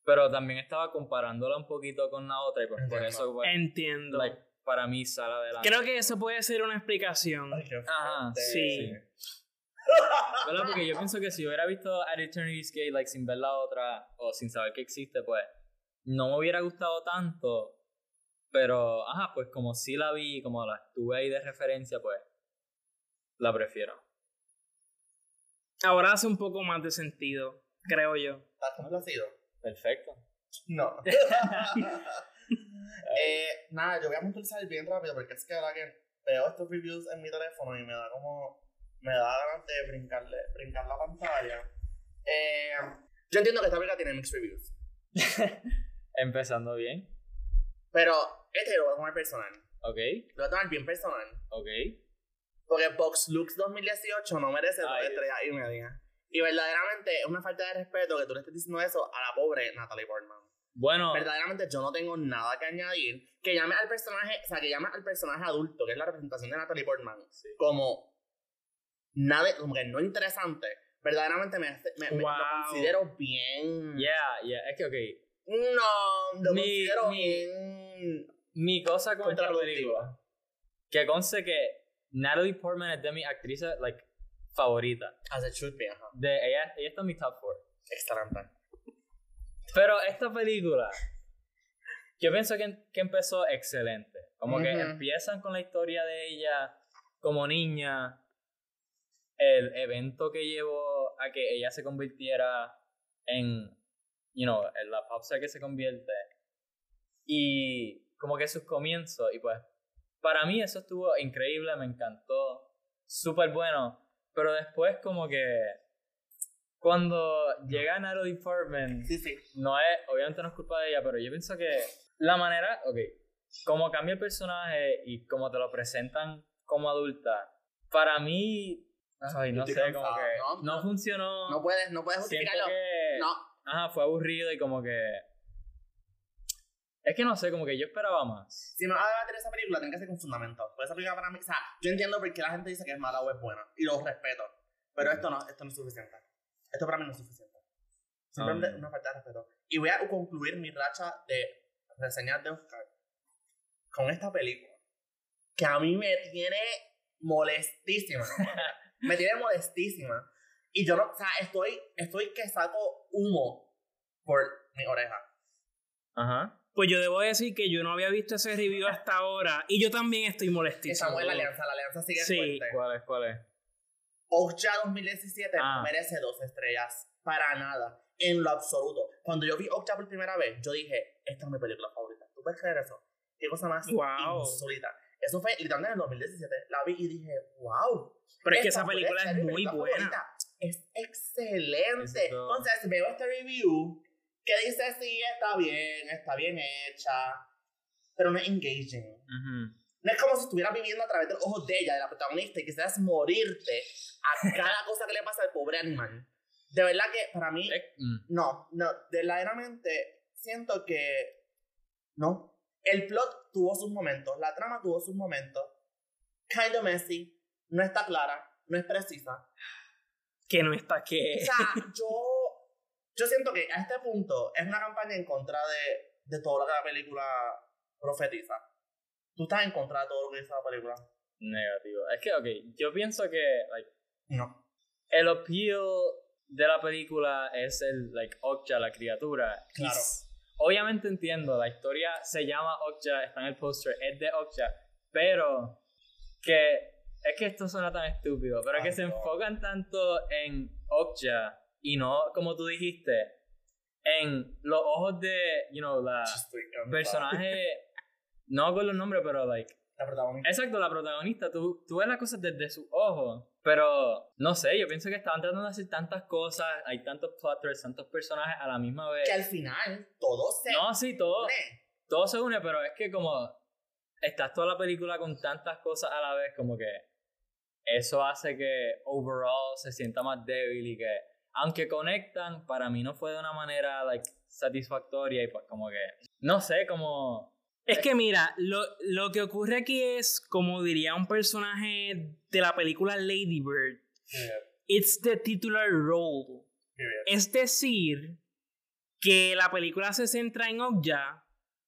pero también estaba comparándola un poquito con la otra y pues por eso pues, entiendo. para mí sale adelante. Creo que eso puede ser una explicación. Ajá, sí. ¿Verdad? Porque yo pienso que si hubiera visto At Eternity's Gate like, sin ver la otra o sin saber que existe, pues no me hubiera gustado tanto. Pero, ajá, pues como sí la vi, como la estuve ahí de referencia, pues la prefiero. Ahora hace un poco más de sentido, creo yo. ¿Estás complacido? Perfecto. No. eh, nada, yo voy a puntualizar bien rápido porque es que la que veo estos reviews en mi teléfono y me da como me da ganas de brincarle, brincar la pantalla. Eh, yo entiendo que esta película tiene mixed reviews. Empezando bien. Pero este lo voy a tomar personal. Ok. Lo voy a tomar bien personal. Ok. Porque Box Looks 2018 no merece dos estrellas y media. Y verdaderamente es una falta de respeto que tú le estés diciendo eso a la pobre Natalie Portman. Bueno. Verdaderamente yo no tengo nada que añadir. Que llame al personaje, o sea, que llame al personaje adulto, que es la representación de Natalie Portman, como nada, como que no interesante, verdaderamente me, me, lo considero bien. Yeah, yeah, es que ok. No, lo considero bien. Mi cosa con esta película. Que conste que Natalie Portman es de mis actrices like, favorita. As it should be, ajá. De, ella, ella está en mi top 4. Excelente. Pero esta película, yo pienso que, que empezó excelente. Como que empiezan con la historia de ella como niña, el evento que llevó a que ella se convirtiera en, you know, en la popstar que se convierte. Y como que sus comienzos, y pues, para mí eso estuvo increíble, me encantó, súper bueno, pero después como que cuando llega sí, sí. no es, obviamente no es culpa de ella, pero yo pienso que la manera, ok, como cambia el personaje y como te lo presentan como adulta, para mí, ay, no sé, como que no, funcionó. No puedes, no puedes justificarlo. no. Ajá, fue aburrido y como que... Es que no sé, como que yo esperaba más. Si me vas a debatir esa película, tiene que ser con fundamento. Pues esa película para mí, o sea, yo entiendo por qué la gente dice que es mala o es buena. Y lo respeto. Pero esto no, esto no es suficiente. Esto para mí no es suficiente. Simplemente ah. una falta de respeto. Y voy a concluir mi racha de reseñar de Oscar con esta película. Que a mí me tiene molestísima. me tiene molestísima. Y yo no, o sea, estoy, estoy que saco humo por mi oreja. Ajá. Pues yo debo decir que yo no había visto ese review hasta ahora y yo también estoy molestísimo. Estamos en la alianza, la alianza sigue sí. fuerte. ¿Cuál es? ¿Cuál es? Ocha 2017 ah. merece dos estrellas. Para nada. En lo absoluto. Cuando yo vi Ocha por primera vez, yo dije, esta es mi película favorita. ¿Tú puedes creer eso? Qué cosa más wow. insólita. Eso fue literalmente en el 2017. La vi y dije, wow. Pero es que esa película es muy buena. Es excelente. Entonces veo este review que dice, sí, está bien, está bien hecha, pero no es engaging. No es como si estuvieras viviendo a través de los ojos de ella, de la protagonista, y quisieras morirte a cada cosa que le pasa al pobre animal. De verdad que para mí, mm. no, no, verdaderamente siento que no. El plot tuvo sus momentos, la trama tuvo sus momentos. Kind of messy, no está clara, no es precisa. Que no está que. O sea, yo yo siento que a este punto es una campaña en contra de, de todo lo que la película profetiza. ¿Tú estás en contra de todo lo que dice la película? Negativo. Es que, ok, yo pienso que, like, no. El appeal de la película es el, like, Okja, la criatura. Claro. obviamente entiendo, la historia se llama Okja, está en el póster, es de Okja, pero que es que esto suena tan estúpido, pero es que se enfocan tanto en Okja y no, como tú dijiste, en los ojos de, you know, la personaje, no con los nombres, pero like... La protagonista. Exacto, la protagonista, tú, tú ves las cosas desde sus ojos, pero no sé, yo pienso que estaban tratando de hacer tantas cosas, hay tantos plotters, tantos personajes a la misma vez. Que al final todo se No, sí, todo, todo se une, pero es que como estás toda la película con tantas cosas a la vez, como que eso hace que overall se sienta más débil y que aunque conectan, para mí no fue de una manera like, satisfactoria y pues como que, no sé, como... Es que mira, lo, lo que ocurre aquí es, como diría un personaje de la película Lady Bird, it's the titular role. Es decir, que la película se centra en Okja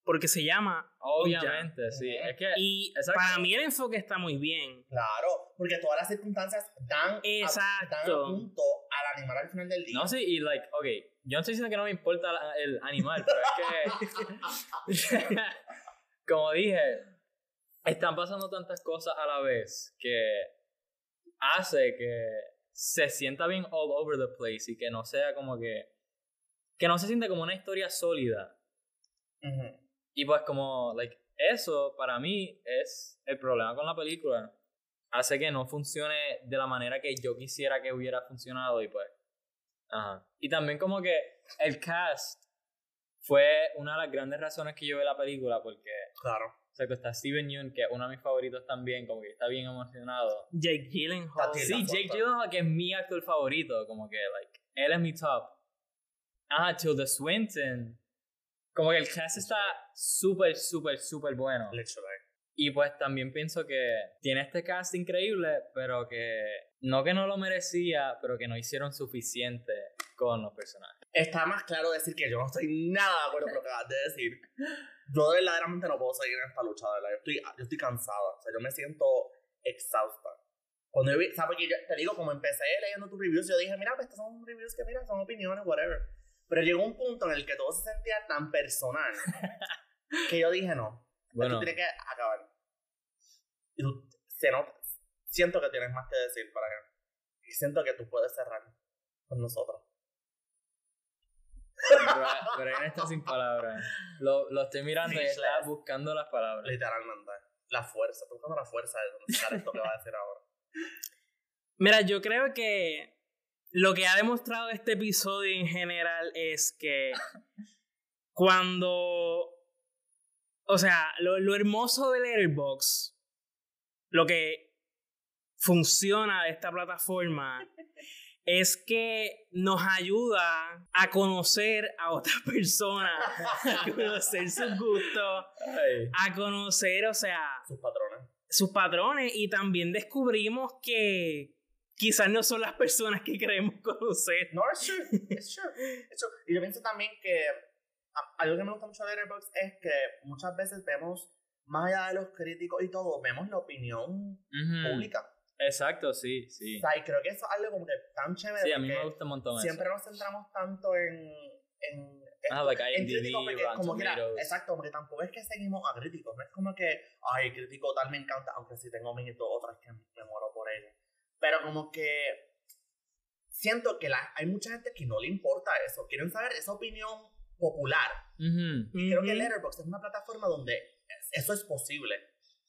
porque se llama Obviamente, sí. Es que, y para mí el enfoque está muy bien. Claro, porque todas las circunstancias dan, Exacto. A, punto al animal al final del día. No, sí, y like, ok, yo no estoy diciendo que no me importa el animal, pero es que, como dije, están pasando tantas cosas a la vez que hace que se sienta bien all over the place y que no sea como que, que no se siente como una historia sólida. Y pues como, like, eso para mí es el problema con la película. Hace que no funcione de la manera que yo quisiera que hubiera funcionado y pues... Ajá. Y también como que el cast fue una de las grandes razones que yo vi la película porque... Claro. O sea, que está Steven Yeun, que es uno de mis favoritos también, como que está bien emocionado. Jake Gyllenhaal. Sí, Jake Gyllenhaal, que es mi actor favorito, como que, like, él es mi top. Ajá, Tilda Swinton como que el cast está súper, súper, súper bueno. Y pues también pienso que tiene este cast increíble, pero que no que no lo merecía, pero que no hicieron suficiente con los personajes. Está más claro decir que yo no estoy nada de acuerdo con lo que acabas de decir. Yo verdaderamente no puedo seguir en esta lucha, ¿verdad? Yo estoy, yo estoy cansada, o sea, yo me siento exhausta Cuando yo vi, ¿sabes? Porque yo te digo, como empecé leyendo tus reviews, yo dije, mira, pues estos son reviews que, mira, son opiniones, whatever. Pero llegó un punto en el que todo se sentía tan personal que yo dije, no, bueno. esto tiene que acabar. Y tú, se nota, siento que tienes más que decir para él. Y siento que tú puedes cerrar con nosotros. Pero él está sin palabras. Lo, lo estoy mirando y está buscando las palabras. Literalmente. La fuerza. Estoy buscando la fuerza de contestar esto que va a decir ahora. Mira, yo creo que lo que ha demostrado este episodio en general es que cuando. O sea, lo, lo hermoso de Letterboxd, lo que funciona de esta plataforma es que nos ayuda a conocer a otras personas, a conocer sus gustos, a conocer, o sea, sus patrones. Sus patrones y también descubrimos que quizás no son las personas que queremos conocer. No, es true, es true. Y yo pienso también que algo que me gusta mucho de Letterboxd es que muchas veces vemos, más allá de los críticos y todo, vemos la opinión pública. Exacto, sí, sí. O sea, y creo que eso es algo como que tan chévere. Sí, a mí me gusta un montón Siempre nos centramos tanto en. en ah, like en críticos, como que, exacto, porque tampoco es que seguimos a críticos, no es como que, ay, crítico tal me encanta, aunque si tengo mis dos otras que me muero por ella. Pero como que siento que la, hay mucha gente que no le importa eso, quieren saber esa opinión popular. Y creo que Letterboxd es una plataforma donde eso es posible.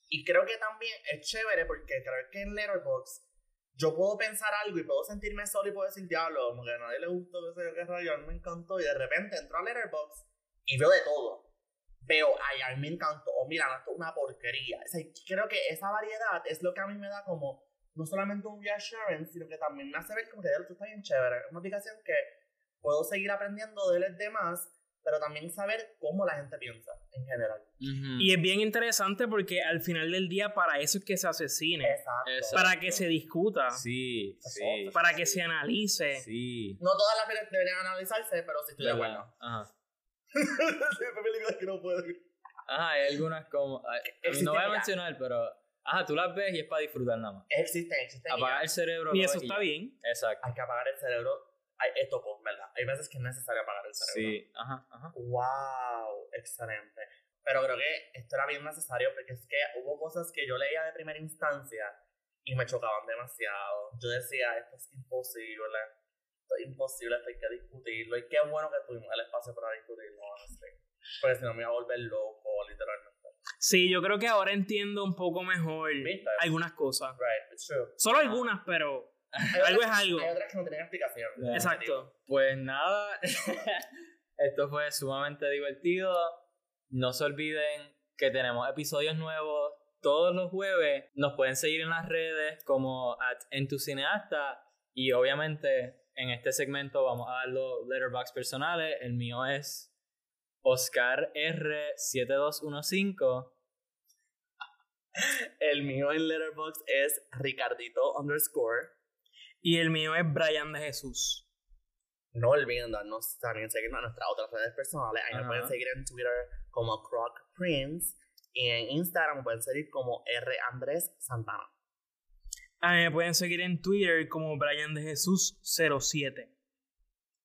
Y creo que también es chévere porque creo que en Letterboxd yo puedo pensar algo y puedo sentirme solo y puedo decir, diablo, como que a nadie le gustó, qué sé yo, qué rayo, a mí me encantó. Y de repente entro a Letterboxd y veo de todo. Veo, ay, a mí me encantó, o mira, esto es una porquería. O sea, creo que esa variedad es lo que a mí me da como, no solamente un reassurance, sino que también me hace ver como que, esto está bien chévere. Es una aplicación que puedo seguir aprendiendo de los demás pero también saber cómo la gente piensa en general. Y es bien interesante porque al final del día para eso es que se asesine. Exacto. Para que se discuta. Sí, sí. Para que se analice. Sí. No todas las películas deberían analizarse, pero sí estoy de acuerdo. Ajá. hay películas que no puedo Ajá, hay algunas como... no voy a mencionar, pero... Ajá, tú las ves y es para disfrutar nada más. Existen, existen. Apagar el cerebro. Y eso está bien. Exacto. Hay que apagar el cerebro hay, esto, pues, ¿verdad? Hay veces que es necesario apagar el cerebro. Sí, ajá, ajá. ¡Wow! Excelente. Pero creo que esto era bien necesario porque es que hubo cosas que yo leía de primera instancia y me chocaban demasiado. Yo decía, esto es imposible, esto es imposible, esto hay que discutirlo. Y qué bueno que tuvimos el espacio para discutirlo, Porque si no me iba a volver loco, literalmente. Sí, yo creo que ahora entiendo un poco mejor algunas cosas. Right, it's true. Solo algunas, pero algo es algo. Hay otras que no tenían explicación. Exacto. Pues nada, esto fue sumamente divertido. No se olviden que tenemos episodios nuevos todos los jueves. Nos pueden seguir en las redes como at entucineasta. Y obviamente en este segmento vamos a dar los letterbox personales. El mío es Oscar R7215. El mío en Letterboxd es Ricardito underscore y el mío es Brian de Jesús. No olviden darnos también seguirnos en nuestras otras redes personales. Ahí me pueden seguir en Twitter como Croc Prince y en Instagram me pueden seguir como R. Andrés Santana. A mí me pueden seguir en Twitter como Brian de Jesús 07.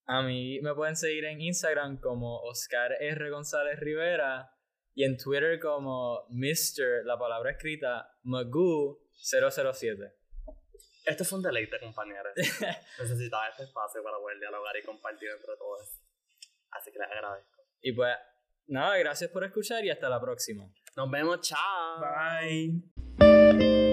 A mí me pueden seguir en Instagram como Oscar R. González Rivera y en Twitter como Mr. la palabra escrita Magoo 007. Esto fue un deleite, compañeros. Necesitaba este espacio para poder dialogar y compartir entre todos. Así que les agradezco. Y pues, nada, gracias por escuchar y hasta la próxima. Nos vemos, chao. Bye.